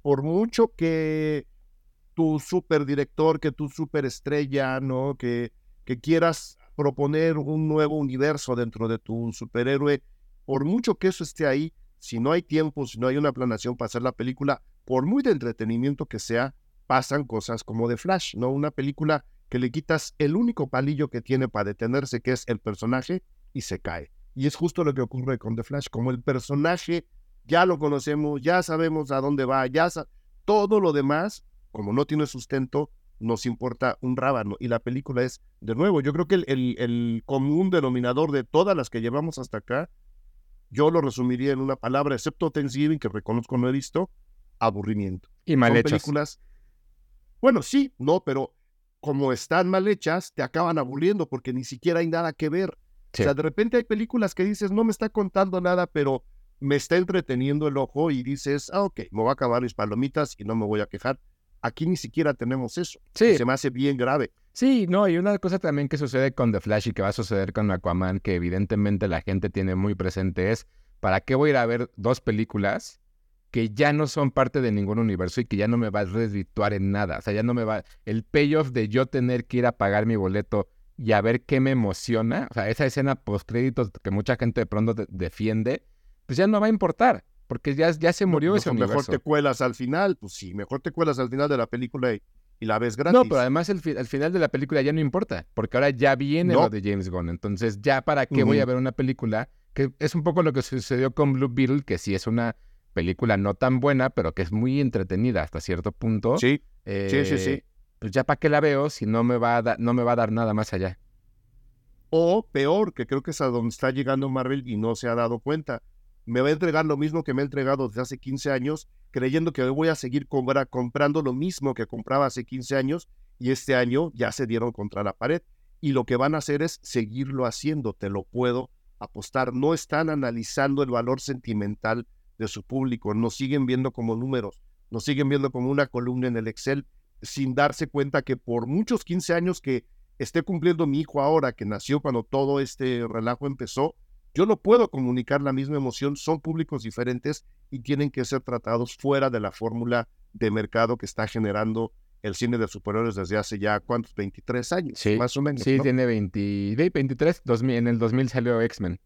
Por mucho que tu superdirector, que tu superestrella, ¿no? Que que quieras proponer un nuevo universo dentro de tu superhéroe, por mucho que eso esté ahí, si no hay tiempo, si no hay una planeación para hacer la película, por muy de entretenimiento que sea, pasan cosas como de Flash, ¿no? Una película que le quitas el único palillo que tiene para detenerse, que es el personaje, y se cae. Y es justo lo que ocurre con The Flash, como el personaje ya lo conocemos, ya sabemos a dónde va, ya todo lo demás, como no tiene sustento, nos importa un rábano. Y la película es, de nuevo, yo creo que el, el, común denominador de todas las que llevamos hasta acá, yo lo resumiría en una palabra, excepto Thanksgiving, que reconozco no he visto, aburrimiento. Y mal Son películas. Bueno, sí, no, pero como están mal hechas, te acaban aburriendo porque ni siquiera hay nada que ver. O sea, de repente hay películas que dices, no me está contando nada, pero me está entreteniendo el ojo y dices, ah, ok, me voy a acabar mis palomitas y no me voy a quejar. Aquí ni siquiera tenemos eso. Sí. Se me hace bien grave. Sí, no, y una cosa también que sucede con The Flash y que va a suceder con Aquaman, que evidentemente la gente tiene muy presente, es ¿para qué voy a ir a ver dos películas que ya no son parte de ningún universo y que ya no me va a redituar en nada? O sea, ya no me va. El payoff de yo tener que ir a pagar mi boleto y a ver qué me emociona, o sea, esa escena post créditos que mucha gente de pronto defiende, pues ya no va a importar porque ya, ya se murió ese universo. Mejor te cuelas al final, pues sí, mejor te cuelas al final de la película y, la ves gratis. No, pero además el, final de la película ya no importa, porque ahora ya viene lo de James Gunn. Entonces, ya para qué voy a ver una película, que es un poco lo que sucedió con Blue Beetle, que sí es una película no tan buena, pero que es muy entretenida hasta cierto punto. Sí, sí, sí, sí. Eh, pues ya para qué la veo si no me va a no me va a dar nada más allá. O peor, que creo que es a donde está llegando Marvel y no se ha dado cuenta me va a entregar lo mismo que me ha entregado desde hace 15 años, creyendo que hoy voy a seguir comprando lo mismo que compraba hace 15 años y este año ya se dieron contra la pared. Y lo que van a hacer es seguirlo haciendo, te lo puedo apostar. No están analizando el valor sentimental de su público, nos siguen viendo como números. nos siguen viendo como una columna en el Excel, sin darse cuenta que por muchos 15 años que esté cumpliendo mi hijo ahora, que nació cuando todo este relajo empezó, yo no puedo comunicar la misma emoción, son públicos diferentes y tienen que ser tratados fuera de la fórmula de mercado que está generando el cine de superhéroes desde hace ya, ¿cuántos? 23 años, sí, más o menos. Sí, tiene 20, 23, 2000, en el 2000 salió X-Men.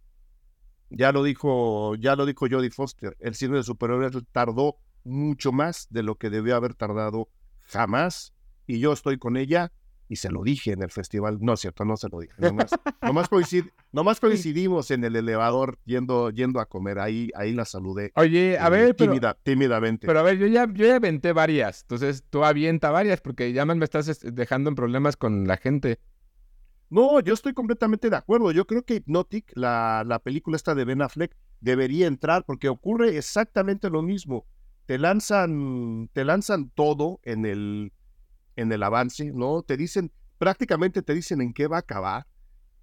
Ya lo dijo, ya lo dijo Jodie Foster, el cine de superhéroes tardó mucho más de lo que debió haber tardado jamás, y yo estoy con ella, y se lo dije en el festival. No es cierto, no se lo dije. Nomás, nomás, coincidimos en el elevador yendo, yendo a comer. Ahí, ahí la saludé. Oye, a ver, pero, tímidamente. Pero a ver, yo ya, yo ya aventé varias. Entonces tú avienta varias porque ya me estás dejando en problemas con la gente. No, yo estoy completamente de acuerdo. Yo creo que Hypnotic, la, la película esta de Ben Affleck, debería entrar porque ocurre exactamente lo mismo. Te lanzan, te lanzan todo en el, en el avance, ¿no? Te dicen, prácticamente te dicen en qué va a acabar.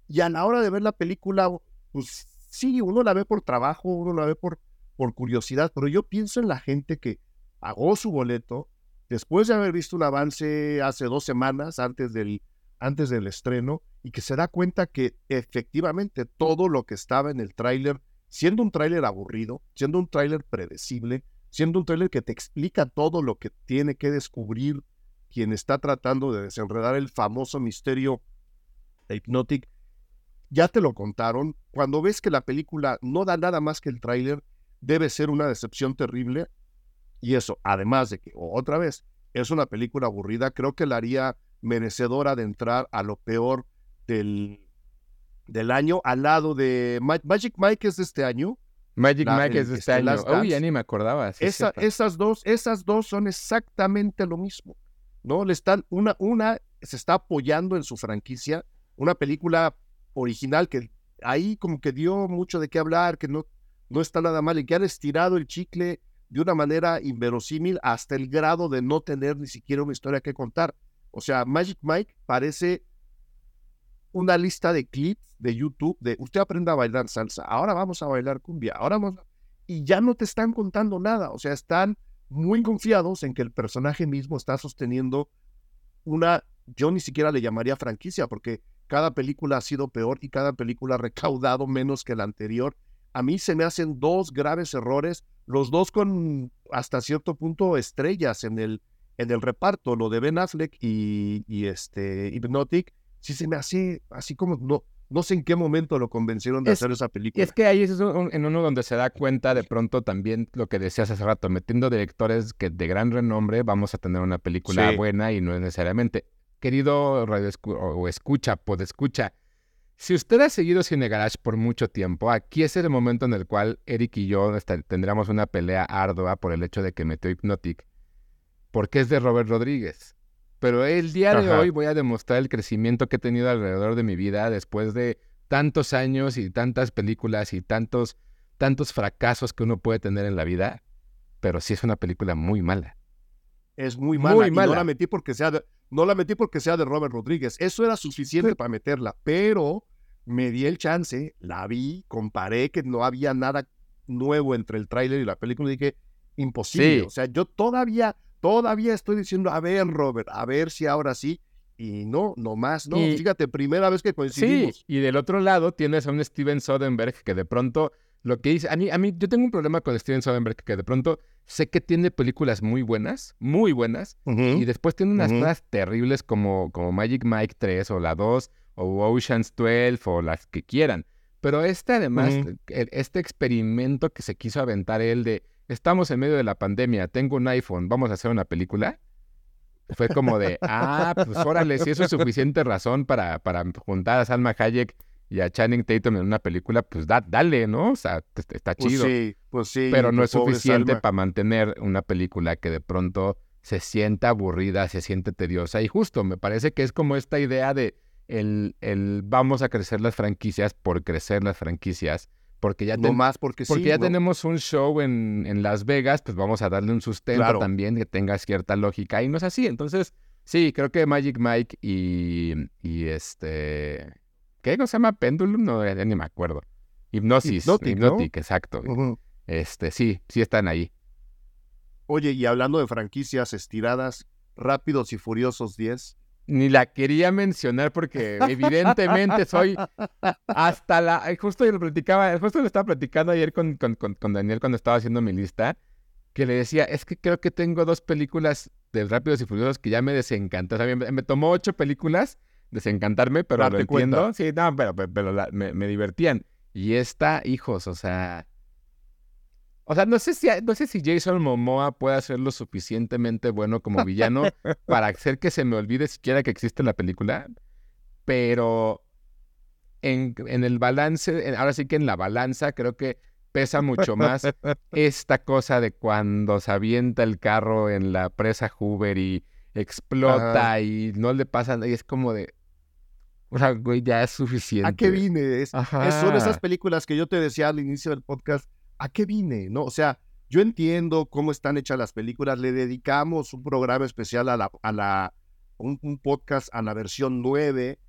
Y a la hora de ver la película, pues sí, uno la ve por trabajo, uno la ve por, por curiosidad, pero yo pienso en la gente que pagó su boleto después de haber visto un avance hace dos semanas antes del, antes del estreno y que se da cuenta que efectivamente todo lo que estaba en el tráiler, siendo un tráiler aburrido, siendo un tráiler predecible, siendo un tráiler que te explica todo lo que tiene que descubrir quien está tratando de desenredar el famoso misterio de Hypnotic, ya te lo contaron. Cuando ves que la película no da nada más que el tráiler, debe ser una decepción terrible. Y eso, además de que, otra vez, es una película aburrida, creo que la haría merecedora de entrar a lo peor del, del año, al lado de Magic Mike es de este año. Magic Mike es de este, este año. Uy, ya ni me acordaba. esas, dos, esas dos son exactamente lo mismo. ¿No? Le están, una, una se está apoyando en su franquicia, una película original que ahí como que dio mucho de qué hablar, que no, no está nada mal y que han estirado el chicle de una manera inverosímil hasta el grado de no tener ni siquiera una historia que contar. O sea, Magic Mike parece una lista de clips de YouTube de usted aprenda a bailar salsa, ahora vamos a bailar cumbia, ahora vamos y ya no te están contando nada, o sea, están muy confiados en que el personaje mismo está sosteniendo una, yo ni siquiera le llamaría franquicia, porque cada película ha sido peor y cada película ha recaudado menos que la anterior. A mí se me hacen dos graves errores, los dos con hasta cierto punto estrellas en el, en el reparto, lo de Ben Affleck y, y este Hypnotic, sí se me hace así como no, no sé en qué momento lo convencieron de hacer esa película. Es que ahí es en uno donde se da cuenta de pronto también lo que decías hace rato, metiendo directores que de gran renombre vamos a tener una película buena y no es necesariamente. Querido radio o escucha, escucha. Si usted ha seguido Cine Garage por mucho tiempo, aquí es el momento en el cual Eric y yo tendríamos una pelea ardua por el hecho de que metió Hypnotic, porque es de Robert Rodríguez. Pero el día de hoy voy a demostrar el crecimiento que he tenido alrededor de mi vida después de tantos años y tantas películas y tantos, tantos fracasos que uno puede tener en la vida. Pero sí es una película muy mala. Es muy mala. y No la metí porque sea de, no la metí porque sea de Robert Rodríguez. Eso era suficiente para meterla. Pero me di el chance, la vi, comparé que no había nada nuevo entre el tráiler y la película y dije, imposible. O sea, yo todavía Todavía estoy diciendo, a ver, Robert, a ver si ahora sí. Y no, no más, no. Fíjate, primera vez que coincidimos. Sí, y del otro lado tienes a un Steven Soderbergh que de pronto lo que dice, a mí, a mí, yo tengo un problema con Steven Soderbergh que de pronto sé que tiene películas muy buenas, muy buenas, y después tiene unas cosas terribles como, como Magic Mike 3 o la 2 o Ocean's 12 o las que quieran. Pero este además, e, este experimento que se quiso aventar él de estamos en medio de la pandemia, tengo un iPhone, vamos a hacer una película. Fue como de, ah, pues órale, si eso es suficiente razón para, para juntar a Salma Hayek y a Channing Tatum en una película, pues dale, ¿no? O sea, está pues chido. sí, pues sí. Pero no es suficiente para mantener una película que de pronto se sienta aburrida, se siente tediosa. Y justo, me parece que es como esta idea de el, el vamos a crecer las franquicias por crecer las franquicias porque ya, más porque, porque ya tenemos un show en, en, Las Vegas, pues vamos a darle un sustento también que tenga cierta lógica. Y no es así. Entonces, sí, creo que Magic Mike y, y este... ¿Qué se llama? Pendulum, no, ya ni me acuerdo. Hipnosis. Hipnotic, exacto. Este, sí, sí están ahí. Oye, y hablando de franquicias estiradas, Rápidos y Furiosos 10. Ni la quería mencionar porque evidentemente soy hasta la... Justo lo platicaba, justo lo estaba platicando ayer con, con, con, Daniel cuando estaba haciendo mi lista, que le decía, es que creo que tengo dos películas de Rápidos y Furiosos que ya me desencantan. O sea, me, tomó ocho películas desencantarme, pero lo entiendo. Sí, no, pero, pero, me, me divertían. Y esta, hijos, o sea o sea, no sé si, no sé si Jason Momoa puede ser lo suficientemente bueno como villano para hacer que se me olvide siquiera que existe la película, pero en, en el balance, ahora sí que en la balanza creo que pesa mucho más esta cosa de cuando se avienta el carro en la presa Hoover y explota y no le pasa nada y es como de... O sea, güey, ya es suficiente. ¿A qué vine? Es, son esas películas que yo te decía al inicio del podcast ¿a qué vine? ¿No? O sea, yo entiendo cómo están hechas las películas, le dedicamos un programa especial a la, a la un, podcast a la versión 9.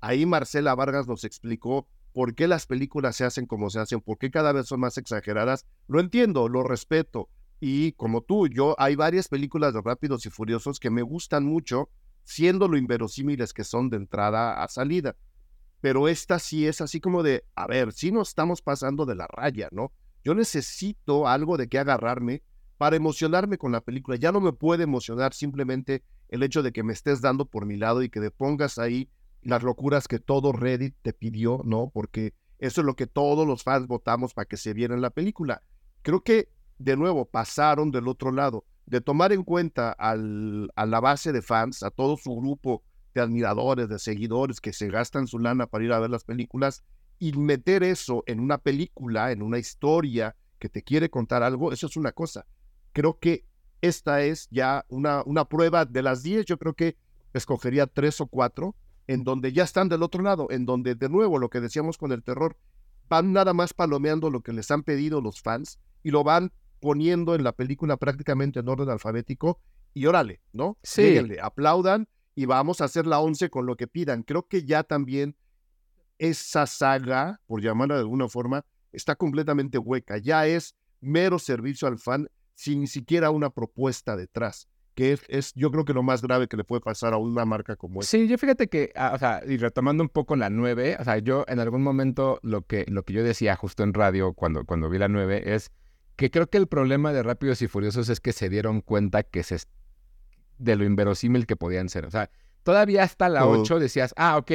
Ahí Marcela Vargas nos explicó por qué las películas se hacen como se hacen, por qué cada vez son más exageradas. Lo entiendo, lo respeto. Y como tú, yo hay varias películas de Rápidos y Furiosos que me gustan mucho, siendo lo inverosímiles que son de entrada a salida. Pero esta sí es así como de, a ver, sí nos estamos pasando de la raya, ¿no? Yo necesito algo de qué agarrarme para emocionarme con la película. Ya no me puede emocionar simplemente el hecho de que me estés dando por mi lado y que te pongas ahí las locuras que todo Reddit te pidió, ¿no? Porque eso es lo que todos los fans votamos para que se viera en la película. Creo que, de nuevo, pasaron del otro lado, de tomar en cuenta al, a la base de fans, a todo su grupo de admiradores, de seguidores que se gastan su lana para ir a ver las películas, y meter eso en una película, en una historia que te quiere contar algo, eso es una cosa. Creo que esta es ya una, una prueba de las 10, yo creo que escogería tres o cuatro, en donde ya están del otro lado, en donde de nuevo lo que decíamos con el terror, van nada más palomeando lo que les han pedido los fans y lo van poniendo en la película prácticamente en orden alfabético y órale, ¿no? Sí. aplaudan y vamos a hacer la once con lo que pidan. Creo que ya también esa saga, por llamarla de alguna forma, está completamente hueca. Ya es mero servicio al fan sin ni siquiera una propuesta detrás. Que es, yo creo que lo más grave que le puede pasar a una marca como esta. Sí, yo fíjate que, ah, o sea, y retomando un poco la 9, o sea, yo en algún momento lo que, lo que yo decía justo en radio cuando, cuando vi la 9 es que creo que el problema de Rápidos y Furiosos es que se dieron cuenta que se de lo inverosímil que podían ser. O sea, todavía hasta la 8 decías, ah, ok,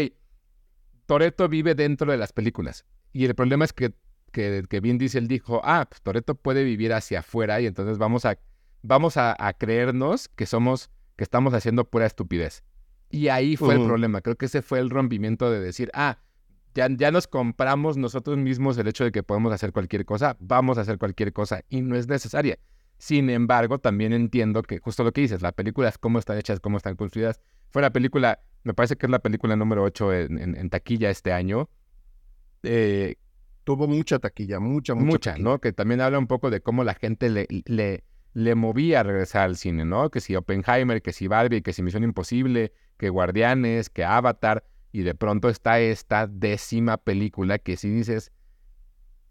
Toreto vive dentro de las películas. Y el problema es que, que, que Vin Diesel dijo, ah, pues Toreto puede vivir hacia afuera y entonces vamos a, vamos a, creernos que somos, que estamos haciendo pura estupidez. Y ahí fue el problema. Creo que ese fue el rompimiento de decir, ah, ya, ya, nos compramos nosotros mismos el hecho de que podemos hacer cualquier cosa, vamos a hacer cualquier cosa y no es necesaria. Sin embargo, también entiendo que justo lo que dices, las películas, cómo están hechas, cómo están construidas, fue una película me parece que es la película número 8 en, taquilla este año. Eh, Tuvo mucha taquilla, mucha, mucha. Mucha, ¿no? Que también habla un poco de cómo la gente le, le, le movía a regresar al cine, ¿no? Que si Oppenheimer, que si Barbie, que si Misión Imposible, que Guardianes, que Avatar. Y de pronto está esta décima película que si dices,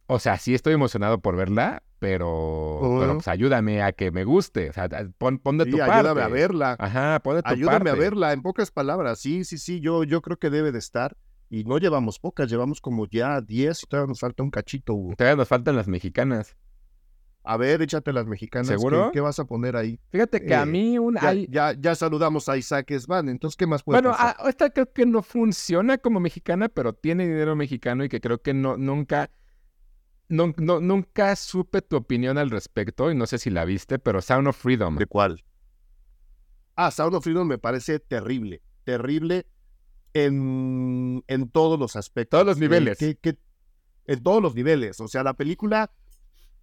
o sea, sí estoy emocionado por verla, pero, pues ayúdame a que me guste. O sea, pon, de tu parte. Ayúdame a verla. Ajá, pon de tu ayúdame a verla, en pocas palabras. Sí, sí, sí, yo, yo creo que debe de estar. Y no llevamos pocas, llevamos como ya 10 y todavía nos falta un cachito, Hugo. Todavía nos faltan las mexicanas. A ver, échate las mexicanas. ¿Seguro? ¿Qué, vas a poner ahí? Fíjate que a eh, mí un... Ya, ya, saludamos a Isaac Svan, entonces, ¿qué más puede Bueno, ah, esta creo que no funciona como mexicana, pero tiene dinero mexicano y que creo que no, nunca no, nunca supe tu opinión al respecto y no sé si la viste, pero Sound of Freedom. ¿De cuál? Ah, Sound of Freedom me parece terrible. Terrible en, en todos los aspectos. Todos los niveles. en todos los niveles. O sea, la película,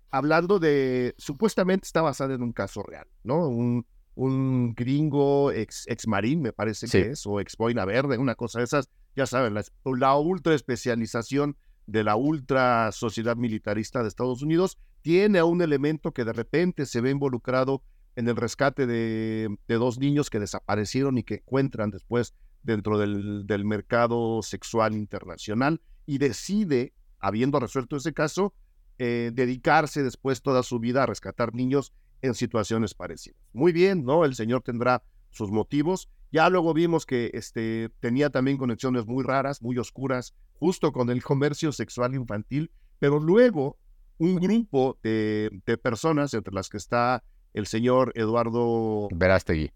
hablando de. Supuestamente está basada en un caso real, ¿no? Un, un gringo ex, ex marín, me parece que es, o ex boina verde, una cosa de esas. Ya saben, la, la ultra especialización de la ultra sociedad militarista de Estados Unidos, tiene a un elemento que de repente se ve involucrado en el rescate de, dos niños que desaparecieron y que encuentran después dentro del, del, mercado sexual internacional y decide, habiendo resuelto ese caso, eh, dedicarse después toda su vida a rescatar niños en situaciones parecidas. Muy bien, ¿no? El señor tendrá sus motivos. Ya luego vimos que este, tenía también conexiones muy raras, muy oscuras, justo con el comercio sexual infantil, pero luego un grupo de, personas, entre las que está el señor Eduardo Verástegui,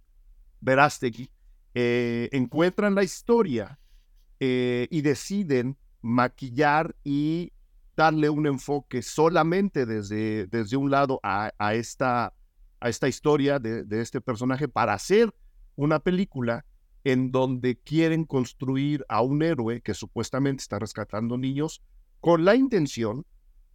Verástegui eh, encuentran la historia eh, y deciden maquillar y darle un enfoque solamente desde, desde un lado a, esta, a esta historia de, de, este personaje para hacer una película en donde quieren construir a un héroe que supuestamente está rescatando niños con la intención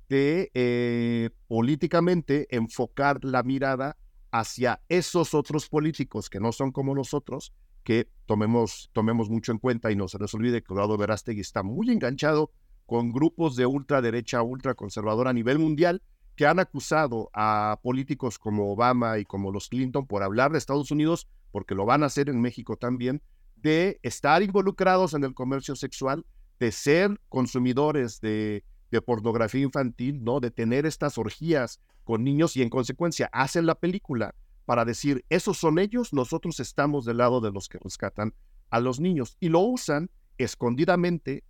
de eh, políticamente enfocar la mirada hacia esos otros políticos que no son como nosotros, que tomemos, tomemos mucho en cuenta y no se les olvide que Eduardo Verástegui está muy enganchado con grupos de ultraderecha, ultraconservadora a nivel mundial que han acusado a políticos como Obama y como los Clinton por hablar de Estados Unidos, porque lo van a hacer en México también, de estar involucrados en el comercio sexual, de ser consumidores de, pornografía infantil, ¿no? De tener estas orgías con niños y en consecuencia hacen la película para decir, esos son ellos, nosotros estamos del lado de los que rescatan a los niños y lo usan escondidamente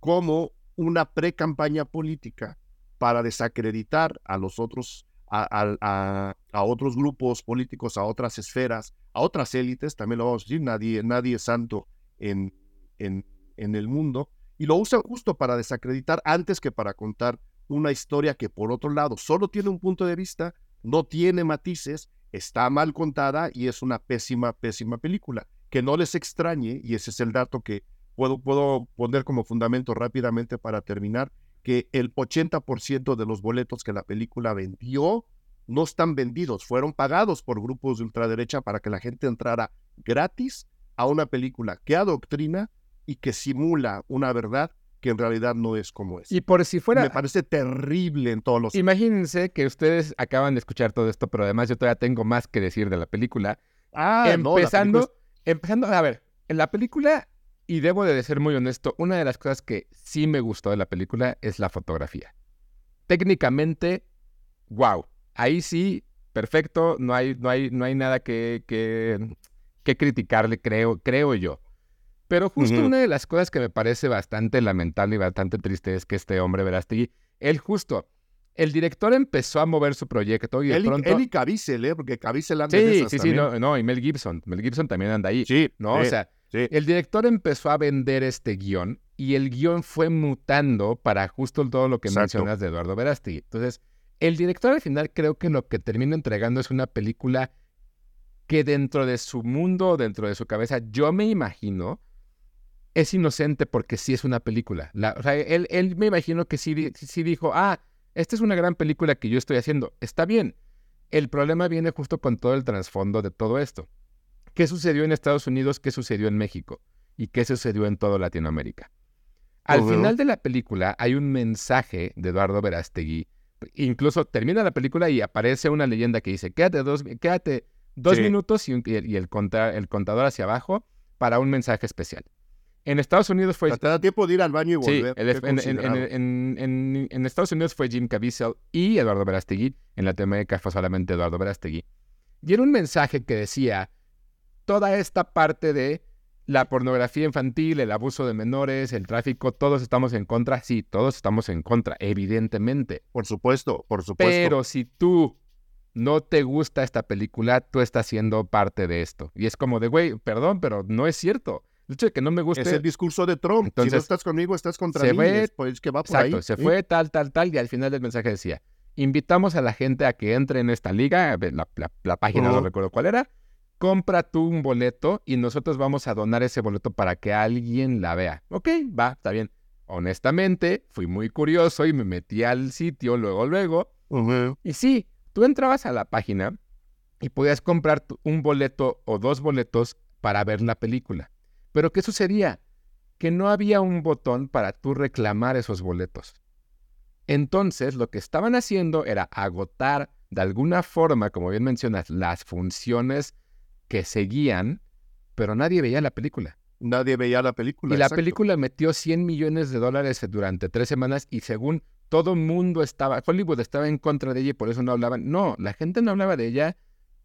como una pre-campaña política para desacreditar a los otros, a, otros grupos políticos, a otras esferas, a otras élites, también lo vamos a decir, nadie, nadie es santo en, en, en el mundo, y lo usan justo para desacreditar antes que para contar una historia que por otro lado solo tiene un punto de vista, no tiene matices, está mal contada y es una pésima, pésima película. Que no les extrañe, y ese es el dato que puedo, puedo poner como fundamento rápidamente para terminar, que el 80% de los boletos que la película vendió no están vendidos, fueron pagados por grupos de ultraderecha para que la gente entrara gratis a una película que adoctrina y que simula una verdad que en realidad no es como es. Y por si fuera... Me parece terrible en todos los... Imagínense que ustedes acaban de escuchar todo esto, pero además yo todavía tengo más que decir de la película. Ah, empezando, no, empezando, a ver, en la película y debo de ser muy honesto, una de las cosas que sí me gustó de la película es la fotografía. Técnicamente, wow. Ahí sí, perfecto, no hay, no hay, no hay nada que, que, criticarle, creo, creo yo. Pero justo una de las cosas que me parece bastante lamentable y bastante triste es que este hombre, Verástegui, él justo, el director empezó a mover su proyecto y de pronto... Él y Caviezel, ¿eh? Porque Caviezel anda sí, en Sí, sí, no, no, y Mel Gibson. Mel Gibson también anda ahí. Sí, ¿no? O sea, el director empezó a vender este guion y el guion fue mutando para justo todo lo que mencionas de Eduardo Verástegui. Entonces, el director al final creo que lo que termina entregando es una película que dentro de su mundo, dentro de su cabeza, yo me imagino, es inocente porque sí es una película. o sea, él, él, me imagino que sí, sí dijo, ah, esta es una gran película que yo estoy haciendo. Está bien. El problema viene justo con todo el trasfondo de todo esto qué sucedió en Estados Unidos, qué sucedió en México y qué sucedió en toda Latinoamérica. Al final de la película hay un mensaje de Eduardo Verástegui. Incluso termina la película y aparece una leyenda que dice, quédate dos, quédate dos minutos y, el, el, contador hacia abajo para un mensaje especial. En Estados Unidos fue... Te da tiempo de ir al baño y volver. en, en, Estados Unidos fue Jim Caviezel y Eduardo Verástegui. En Latinoamérica fue solamente Eduardo Verástegui. Y era un mensaje que decía, toda esta parte de la pornografía infantil, el abuso de menores, el tráfico, todos estamos en contra. Sí, todos estamos en contra, evidentemente. Por supuesto, por supuesto. Pero si tú no te gusta esta película, tú estás siendo parte de esto. Y es como de, güey, perdón, pero no es cierto. El hecho de que no me guste... Es el discurso de Trump. si no estás conmigo, estás contra se mí. Fue, pues que va por exacto, se fue tal, tal, tal, y al final del mensaje decía, invitamos a la gente a que entre en esta liga, la, página no recuerdo cuál era, compra tú un boleto y nosotros vamos a donar ese boleto para que alguien la vea. Ok, va, está bien. Honestamente, fui muy curioso y me metí al sitio luego, luego. Y sí, tú entrabas a la página y podías comprar un boleto o dos boletos para ver la película. Pero ¿qué sucedía? Que no había un botón para tú reclamar esos boletos. Entonces, lo que estaban haciendo era agotar de alguna forma, como bien mencionas, las funciones que seguían, pero nadie veía la película. Nadie veía la película. Y la película metió 100 millones de dólares durante tres semanas y según todo mundo estaba, Hollywood estaba en contra de ella y por eso no hablaban. No, la gente no hablaba de ella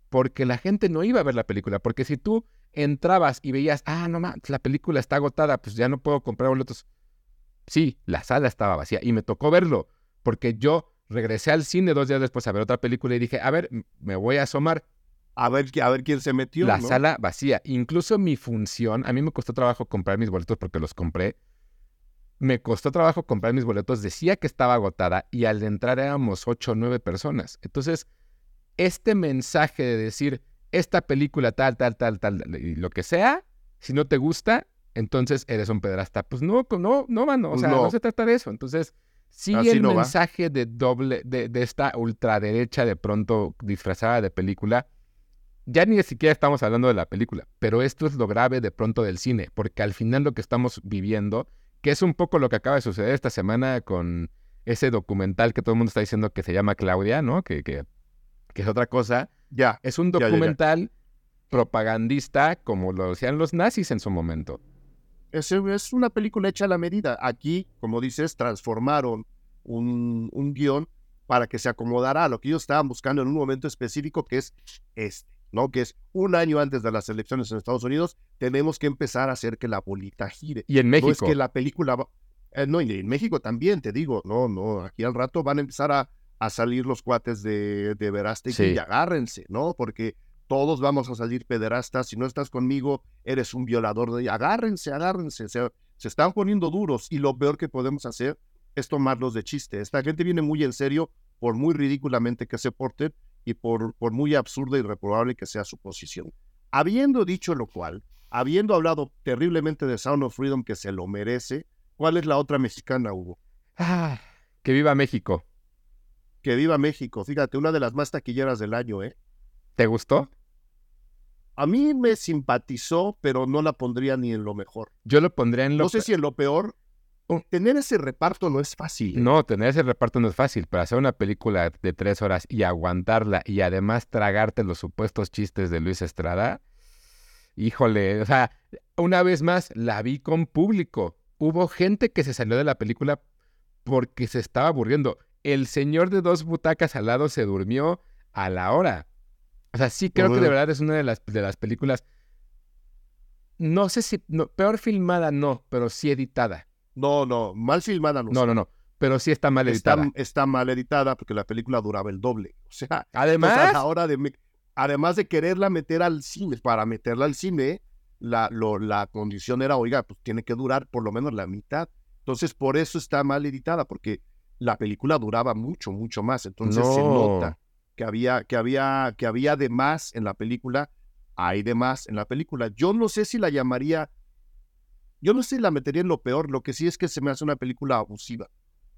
porque la gente no iba a ver la película. Porque si tú entrabas y veías, ah, no más, la película está agotada, pues ya no puedo comprar boletos. Sí, la sala estaba vacía y me tocó verlo porque yo regresé al cine dos días después a ver otra película y dije, a ver, me voy a asomar. A ver, a ver quién se metió. La sala vacía. Incluso mi función, a mí me costó trabajo comprar mis boletos porque los compré. Me costó trabajo comprar mis boletos, decía que estaba agotada y al entrar éramos ocho o nueve personas. Entonces, este mensaje de decir, esta película tal, tal, tal, tal, y lo que sea, si no te gusta, entonces eres un pedrasta. Pues no, no, no, mano, o pues sea, no. se trata de eso. Entonces, sí el mensaje de doble, de, de esta ultraderecha de pronto disfrazada de película, ya ni siquiera estamos hablando de la película, pero esto es lo grave de pronto del cine, porque al final lo que estamos viviendo, que es un poco lo que acaba de suceder esta semana con ese documental que todo el mundo está diciendo que se llama Claudia, ¿no? Que, que, es otra cosa. Ya. Es un documental propagandista como lo hacían los nazis en su momento. Es, es, una película hecha a la medida. Aquí, como dices, transformaron un, un guion para que se acomodara a lo que ellos estaban buscando en un momento específico, que es este. ¿No? Que es un año antes de las elecciones en Estados Unidos, tenemos que empezar a hacer que la bolita gire. Y en México. No es que la película. Eh, no, y en México también, te digo, no, no, aquí al rato van a empezar a, a salir los cuates de, de Verástegui y agárrense, ¿no? Porque todos vamos a salir pederastas. Si no estás conmigo, eres un violador de. Agárrense, agárrense. Se, se están poniendo duros y lo peor que podemos hacer es tomarlos de chiste. Esta gente viene muy en serio, por muy ridículamente que se porten, y por, por muy absurda y reprobable que sea su posición. Habiendo dicho lo cual, habiendo hablado terriblemente de Sound of Freedom que se lo merece, ¿cuál es la otra mexicana, Hugo? Ah, que viva México. Que viva México. Fíjate, una de las más taquilleras del año, ¿eh? ¿Te gustó? A mí me simpatizó, pero no la pondría ni en lo mejor. Yo lo pondría en lo No sé si en lo peor, tener ese reparto no es fácil. ¿eh? No, tener ese reparto no es fácil, pero hacer una película de tres horas y aguantarla y además tragarte los supuestos chistes de Luis Estrada, híjole, o sea, una vez más la vi con público. Hubo gente que se salió de la película porque se estaba aburriendo. El señor de dos butacas al lado se durmió a la hora. O sea, sí creo que de verdad es una de las, de las películas, no sé si, no, peor filmada no, pero sí editada. No, no, mal filmada no. No, no, no. Pero sí está mal editada. Está, mal editada porque la película duraba el doble. O sea, además, ahora de, además de quererla meter al cine, para meterla al cine, la, la condición era, oiga, pues tiene que durar por lo menos la mitad. Entonces, por eso está mal editada, porque la película duraba mucho, mucho más. Entonces se nota que había, que había, que había de más en la película, hay de más en la película. Yo no sé si la llamaría yo no sé si la metería en lo peor, lo que sí es que se me hace una película abusiva.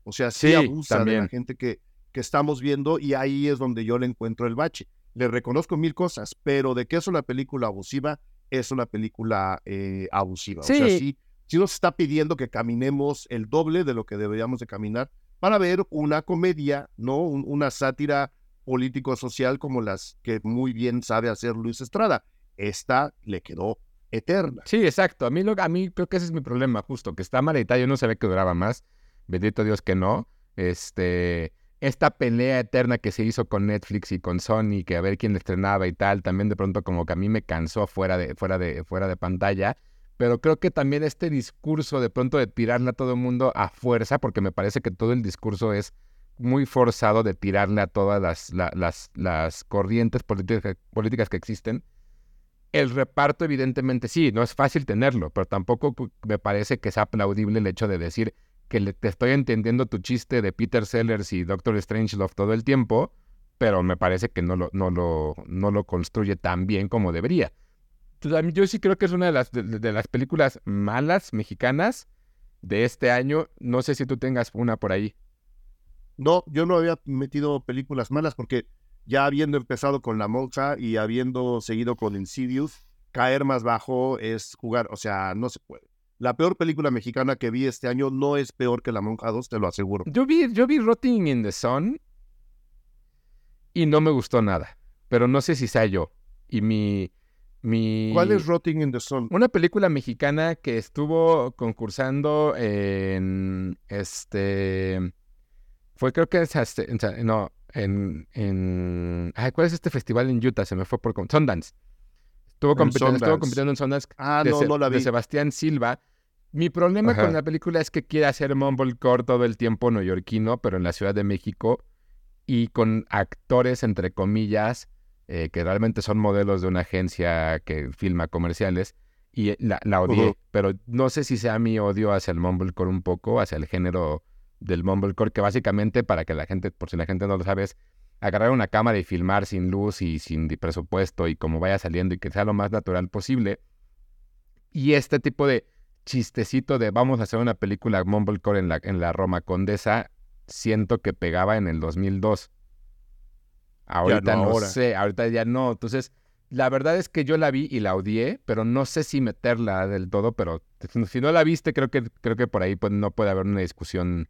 O sea, sí, abusa de la gente que, que estamos viendo y ahí es donde yo le encuentro el bache. Le reconozco mil cosas, pero de que es una película abusiva, es una película eh, abusiva. Sí. O sea, sí, sí nos está pidiendo que caminemos el doble de lo que deberíamos de caminar para ver una comedia, ¿no? una sátira político-social como las que muy bien sabe hacer Luis Estrada. Esta le quedó eterna. Sí, exacto. A mí, lo, a mí creo que ese es mi problema, justo, que está mal Yo no sabía que duraba más. Bendito Dios que no. Este, esta pelea eterna que se hizo con Netflix y con Sony, que a ver quién le estrenaba y tal, también de pronto como que a mí me cansó fuera de, fuera de, fuera de pantalla. Pero creo que también este discurso de pronto de tirarle a todo el mundo a fuerza, porque me parece que todo el discurso es muy forzado de tirarle a todas las, las, las corrientes políticas que existen el reparto, evidentemente, sí, no es fácil tenerlo, pero tampoco me parece que sea aplaudible el hecho de decir que te estoy entendiendo tu chiste de Peter Sellers y Doctor Strangelove todo el tiempo, pero me parece que no lo, no lo, no lo construye tan bien como debería. Entonces, yo sí creo que es una de las, de las películas malas mexicanas de este año. No sé si tú tengas una por ahí. No, yo no había metido películas malas porque ya habiendo empezado con La Monja y habiendo seguido con Insidious, caer más bajo es jugar, o sea, no se puede. La peor película mexicana que vi este año no es peor que La Monja 2, te lo aseguro. Yo vi, yo vi Rotting in the Sun y no me gustó nada, pero no sé si sea yo. Y mi, mi... ¿Cuál es Rotting in the Sun? Una película mexicana que estuvo concursando en este Fue creo que en Sa- no, en, en ay, ¿cuál es este festival en Utah? Se me fue por Sundance. Estuvo En compitiendo, estuvo compitiendo en Sundance Ah, de, no, no la de vi. Sebastián Silva. Mi problema Ajá. con la película es que quiere hacer mumblecore todo el tiempo neoyorquino, pero en la Ciudad de México y con actores, entre comillas, eh, que realmente son modelos de una agencia que filma comerciales. Y la, la odié, pero no sé si sea mi odio hacia el mumblecore un poco, hacia el género del mumblecore, que básicamente, para que la gente, por si la gente no lo sabe, es agarrar una cámara y filmar sin luz y sin presupuesto y como vaya saliendo y que sea lo más natural posible. Y este tipo de chistecito de vamos a hacer una película mumblecore en la, en la Roma Condesa, siento que pegaba en el 2002. Ahorita no no, ahora. sé, ahorita ya no. Entonces, la verdad es que yo la vi y la odié, pero no sé si meterla del todo, pero si no la viste, creo que, creo que por ahí pues, no puede haber una discusión.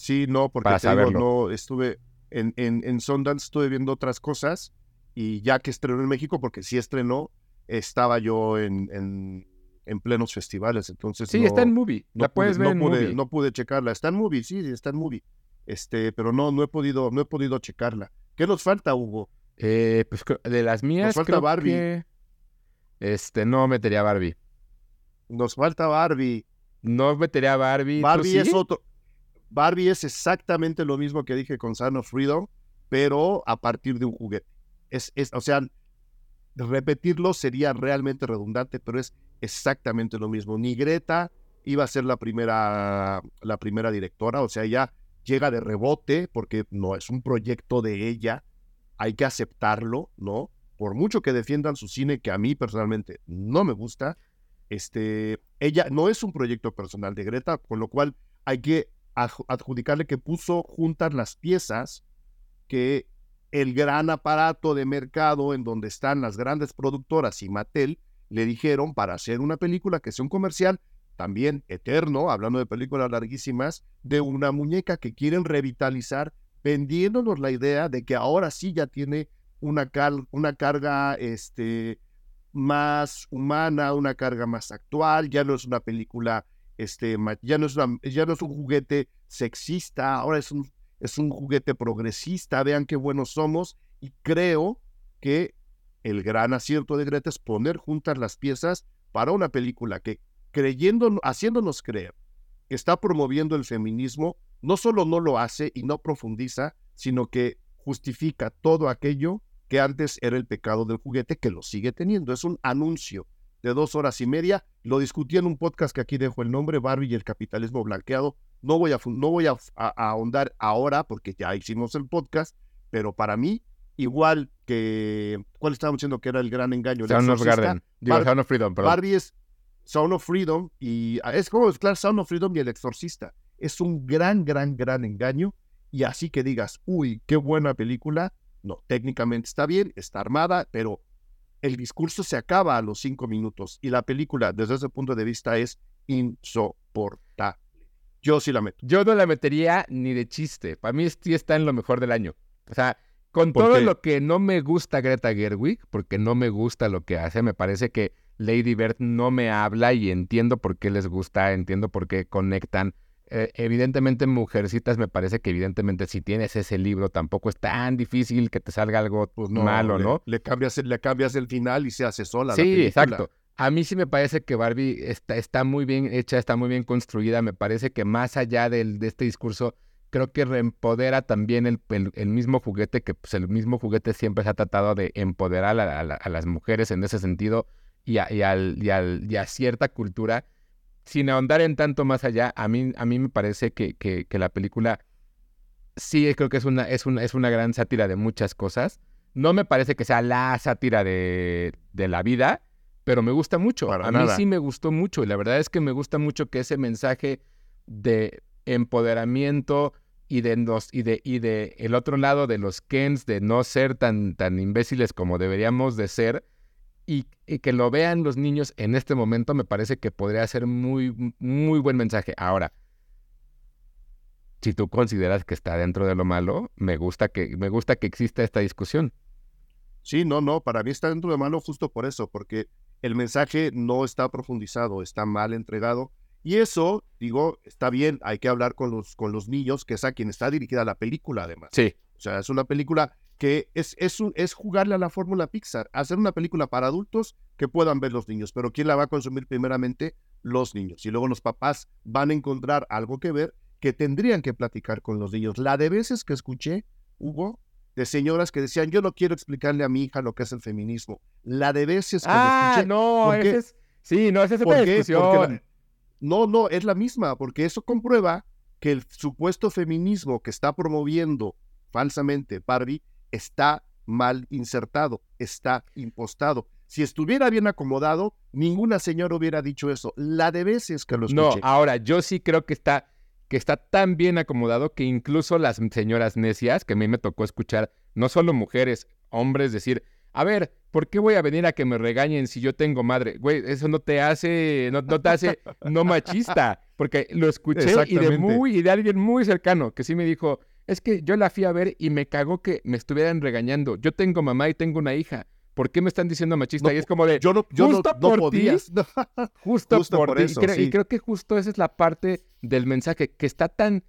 Sí, no, porque te digo, no, estuve en, en, en Sundance, estuve viendo otras cosas y ya que estrenó en México, porque sí estrenó, estaba yo en, en, en plenos festivales, entonces Sí, no, está en movie. no la puedes pude, ver no en pude, movie. no pude checarla. Está en movie, sí, sí, está en movie. Este, pero no, no he podido, no he podido checarla. ¿Qué nos falta, Hugo? Eh, pues de las mías, falta creo Barbie. que, Este, no metería a Barbie. Nos falta Barbie. No metería a Barbie. ¿Tú Barbie es otro. Barbie es exactamente lo mismo que dije con Son of Freedom, pero a partir de un juguete. Es, es, o sea, repetirlo sería realmente redundante, pero es exactamente lo mismo. Ni Greta iba a ser la primera, la primera directora, o sea, ella llega de rebote porque no es un proyecto de ella, hay que aceptarlo, ¿no? Por mucho que defiendan su cine, que a mí personalmente no me gusta, este, ella no es un proyecto personal de Greta, con lo cual hay que adjudicarle que puso juntas las piezas que el gran aparato de mercado en donde están las grandes productoras y Mattel le dijeron para hacer una película que sea un comercial también eterno, hablando de películas larguísimas, de una muñeca que quieren revitalizar, vendiéndonos la idea de que ahora sí ya tiene una, una carga este, más humana, una carga más actual, ya no es una película, este, ya, no es una- ya no es un juguete sexista, ahora es un, es un juguete progresista, vean qué buenos somos, y creo que el gran acierto de Greta es poner juntas las piezas para una película que creyendo, haciéndonos creer que está promoviendo el feminismo, no solo no lo hace y no profundiza, sino que justifica todo aquello que antes era el pecado del juguete, que lo sigue teniendo. Es un anuncio de dos horas y media. Lo discutí en un podcast que aquí dejo el nombre, Barbie y el capitalismo blanqueado. No voy a, no voy a, a- a ahondar ahora porque ya hicimos el podcast, pero para mí, igual que, ¿cuál estábamos diciendo que era el gran engaño? El Sound of Exorcista, Garden. Digo, Bar- Sound of Freedom, perdón. Barbie es Sound of Freedom y ah, es como mezclar Sound of Freedom y El Exorcista. Es un gran, gran, gran engaño. Y así que digas, uy, qué buena película. No, técnicamente está bien, está armada, pero el discurso se acaba a los cinco minutos y la película, desde ese punto de vista, es insoportable. Yo sí la meto. Yo no la metería ni de chiste. Para mí sí está en lo mejor del año. O sea, con ¿Por todo qué? lo que no me gusta Greta Gerwig, porque no me gusta lo que hace, me parece que Lady Bird no me habla y entiendo por qué les gusta, entiendo por qué conectan. Eh, evidentemente, Mujercitas me parece que evidentemente si tienes ese libro tampoco es tan difícil que te salga algo Pues no, malo, le, ¿no? Le cambias, el- le cambias el final y se hace sola. la Sí, exacto. A mí sí me parece que Barbie está, está muy bien hecha, está muy bien construida. Me parece que más allá del, de este discurso, creo que reempodera también el, el- el mismo juguete, que pues, el mismo juguete siempre se ha tratado de empoderar a, a la- a las mujeres en ese sentido y a, y al- y al- y a cierta cultura. Sin ahondar en tanto más allá, a mí, a mí me parece que, que- que la película sí creo que es una, es, una, es una gran sátira de muchas cosas. No me parece que sea la sátira de, de la vida, pero me gusta mucho. Para a mí nada. sí me gustó mucho y la verdad es que me gusta mucho que ese mensaje de empoderamiento y de y de y de el otro lado de los Kens de no ser tan tan imbéciles como deberíamos de ser y, y que lo vean los niños en este momento me parece que podría ser muy muy buen mensaje. Ahora, si tú consideras que está dentro de lo malo, me gusta que me gusta que exista esta discusión. Sí, no, no, para mí está dentro de malo justo por eso, porque el mensaje no está profundizado, está mal entregado Y eso, digo, está bien, hay que hablar con los, con los niños, que es a quien está dirigida la película, además. Sí. O sea, es una película que es, es, un, es jugarle a la fórmula Pixar, hacer una película para adultos que puedan ver los niños, pero ¿quién la va a consumir primeramente? Los niños. Y luego los papás van a encontrar algo que ver que tendrían que platicar con los niños. La de veces que escuché, Hugo, de señoras que decían, yo no quiero explicarle a mi hija lo que es el feminismo. La de veces que ah, escuché. no, ese es... Sí, no, esa es otra discusión. No, no, es la misma, porque eso comprueba que el supuesto feminismo que está promoviendo falsamente Barbie está mal insertado, está impostado. Si estuviera bien acomodado, ninguna señora hubiera dicho eso. La de veces que lo escuché. No, ahora yo sí creo que está que está tan bien acomodado que incluso las señoras necias, que a mí me tocó escuchar, no solo mujeres, hombres decir, a ver, ¿por qué voy a venir a que me regañen si yo tengo madre? Güey, eso no te hace, no, te hace no machista, porque lo escuché y de muy, y de alguien muy cercano, que sí me dijo, es que yo la fui a ver y me cagó que me estuvieran regañando. Yo tengo mamá y tengo una hija. ¿Por qué me están diciendo machista? y es como de, yo no, yo justo no, por ti, justo, por. Eso, y, creo, que justo esa es la parte del mensaje que está tan,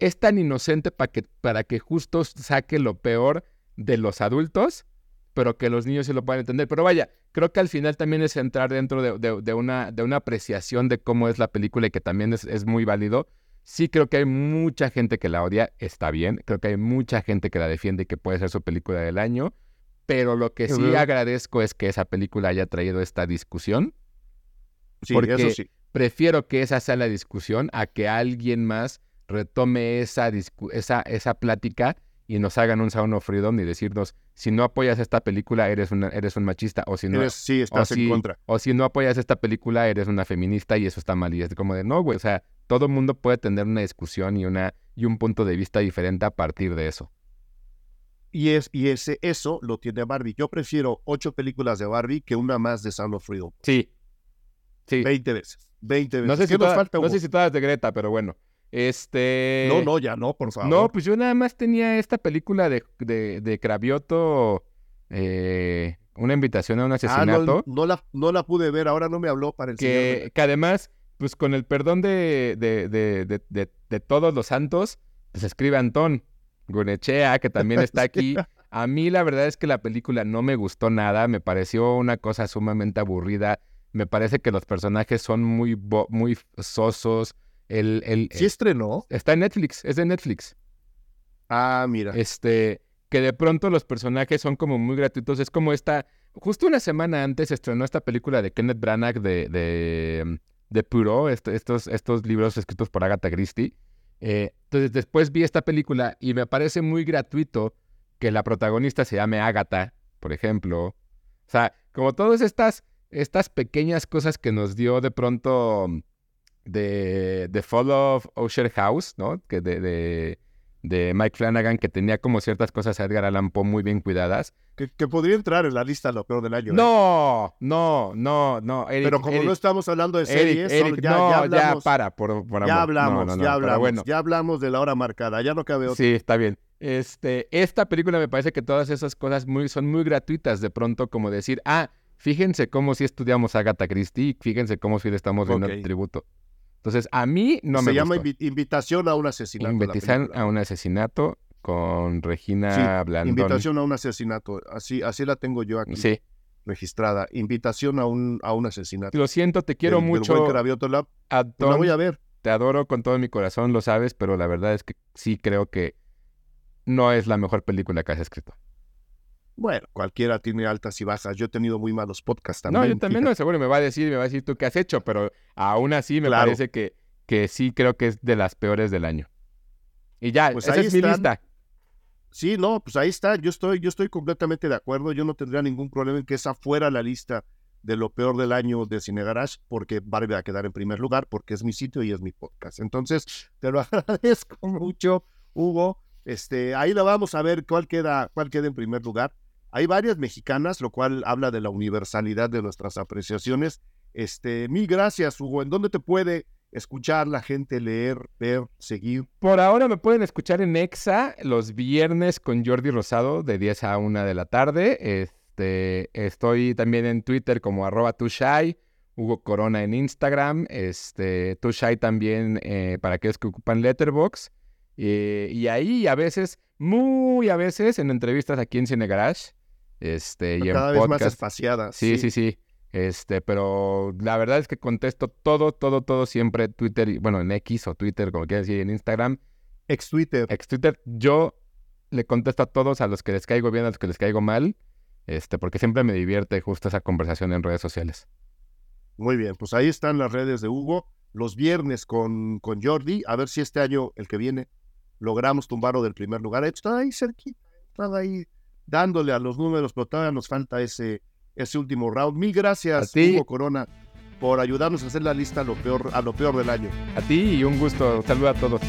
es tan inocente para que, para que justo saque lo peor de los adultos pero que los niños sí lo puedan entender. Pero vaya, creo que al final también es entrar dentro de, una, de una apreciación de cómo es la película y que también es, muy válido. Sí creo que hay mucha gente que la odia, está bien. Creo que hay mucha gente que la defiende y que puede ser su película del año. Pero lo que sí agradezco es que esa película haya traído esta discusión. Sí, porque eso sí. prefiero que esa sea la discusión a que alguien más retome esa, esa, esa plática y nos hagan un Sound of Freedom y decirnos, si no apoyas esta película, eres, una, eres un machista, o si no... sí, estás en contra. O si no apoyas esta película, eres una feminista y eso está mal. Y es como de, no, güey, o sea, todo el mundo puede tener una discusión y, una, y un punto de vista diferente a partir de eso. Y, es, y ese, eso lo tiene Barbie. Yo prefiero ocho películas de Barbie que una más de Sound of Freedom. Sí. Sí. Veinte veces. Veinte veces. No sé, si, falta, no sé si todas de Greta, pero bueno. Este. No, no, ya no, por favor. No, pues yo nada más tenía esta película de, de, de Cravioto, eh, una invitación a un asesinato. Ah, no, la, no la pude ver, ahora no me habló para el que, Que además, pues con el perdón de, de, de todos los santos, pues escribe Antón Gunechea, que también está aquí. A mí la verdad es que la película no me gustó nada, me pareció una cosa sumamente aburrida. Me parece que los personajes son muy, muy sosos el, el, ¿Sí estrenó? Está en Netflix, es de Netflix. Ah, mira. Este, que de pronto los personajes son como muy gratuitos. Es como esta. Justo una semana antes estrenó esta película de Kenneth Branagh de, de, de Puro, estos, estos libros escritos por Agatha Christie. Eh, entonces después vi esta película y me parece muy gratuito que la protagonista se llame Agatha, por ejemplo. O sea, como todas estas, estas pequeñas cosas que nos dio de pronto The Fall of Usher House, ¿no? Que de, de, Mike Flanagan, que tenía como ciertas cosas a Edgar Allan Poe muy bien cuidadas. Que, podría entrar en la lista lo peor del año. ¿eh? No, no, no, no. Pero como no estamos hablando de series, ya, no, ya, hablamos, ya para, por, por Ya hablamos, ya hablamos, ya hablamos de la hora marcada, ya no cabe otro. Sí, está bien. Este, esta película me parece que todas esas cosas muy, son muy gratuitas, de pronto como decir, ah, fíjense cómo si estudiamos a Agatha Christie, fíjense cómo si le estamos viendo el tributo. Entonces, a mí no me Se llama Invitación a un asesinato. Invitación a un asesinato con Regina sí, Invitación a un asesinato. Así, así la tengo yo aquí. Sí. Registrada. Invitación a un, a un asesinato. Lo siento, te quiero mucho. Del buen Lab. Pues la voy a ver. Te adoro con todo mi corazón, lo sabes, pero la verdad es que sí creo que no es la mejor película que has escrito. Bueno, cualquiera tiene altas y bajas. Yo he tenido muy malos podcasts también. No, yo también no, seguro me va a decir, me va a decir tú qué has hecho, pero aún así me parece que, que sí creo que es de las peores del año. Y ya, pues esa es mi lista. Sí, no, pues ahí está. Yo estoy, yo estoy completamente de acuerdo. Yo no tendría ningún problema en que esa fuera la lista de lo peor del año de Cine Garage, porque Barbie va a quedar en primer lugar, porque es mi sitio y es mi podcast. Entonces, te lo agradezco mucho, Hugo. Este, ahí la vamos a ver cuál queda, cuál queda en primer lugar. Hay varias mexicanas, lo cual habla de la universalidad de nuestras apreciaciones. Este, mil gracias, Hugo. ¿En dónde te puede escuchar la gente, leer, ver, seguir? Por ahora me pueden escuchar en Exa los viernes con Jordi Rosado de 10 a 1 de la tarde. Este, estoy también en Twitter como arroba tushai Hugo Corona en Instagram, este, Tushai también eh, para aquellos que ocupan Letterbox. Eh, y ahí a veces, muy a veces, en entrevistas aquí en Cine Garage. Este, y cada en vez podcast. más espaciadas. Sí, sí, sí. Este, pero la verdad es que contesto todo, todo, todo siempre Twitter, bueno, en X o Twitter, como quieran decir, en Instagram. Ex Twitter. Ex Twitter, yo le contesto a todos, a los que les caigo bien, a los que les caigo mal, este, porque siempre me divierte justo esa conversación en redes sociales. Muy bien, pues ahí están las redes de Hugo. Los viernes con, con Jordi, a ver si este año, el que viene, logramos tumbarlo del primer lugar. Está ahí cerquita, está ahí dándole a los números, pero todavía nos falta ese, ese último round. Mil gracias, A ti. Hugo Corona, por ayudarnos a hacer la lista a lo peor, a lo peor del año. A ti y un gusto. Saludo a todos.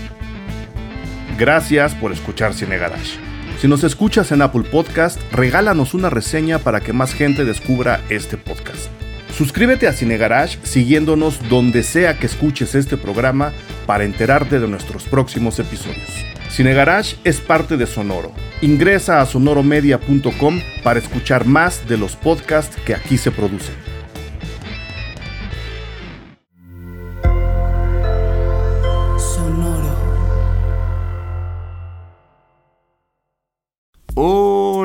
Gracias por escuchar Cine Garage. Si nos escuchas en Apple Podcast, regálanos una reseña para que más gente descubra este podcast. Suscríbete a Cine Garage siguiéndonos donde sea que escuches este programa para enterarte de nuestros próximos episodios. Cine Garage es parte de Sonoro. Ingresa a sonoromedia.com para escuchar más de los podcasts que aquí se producen.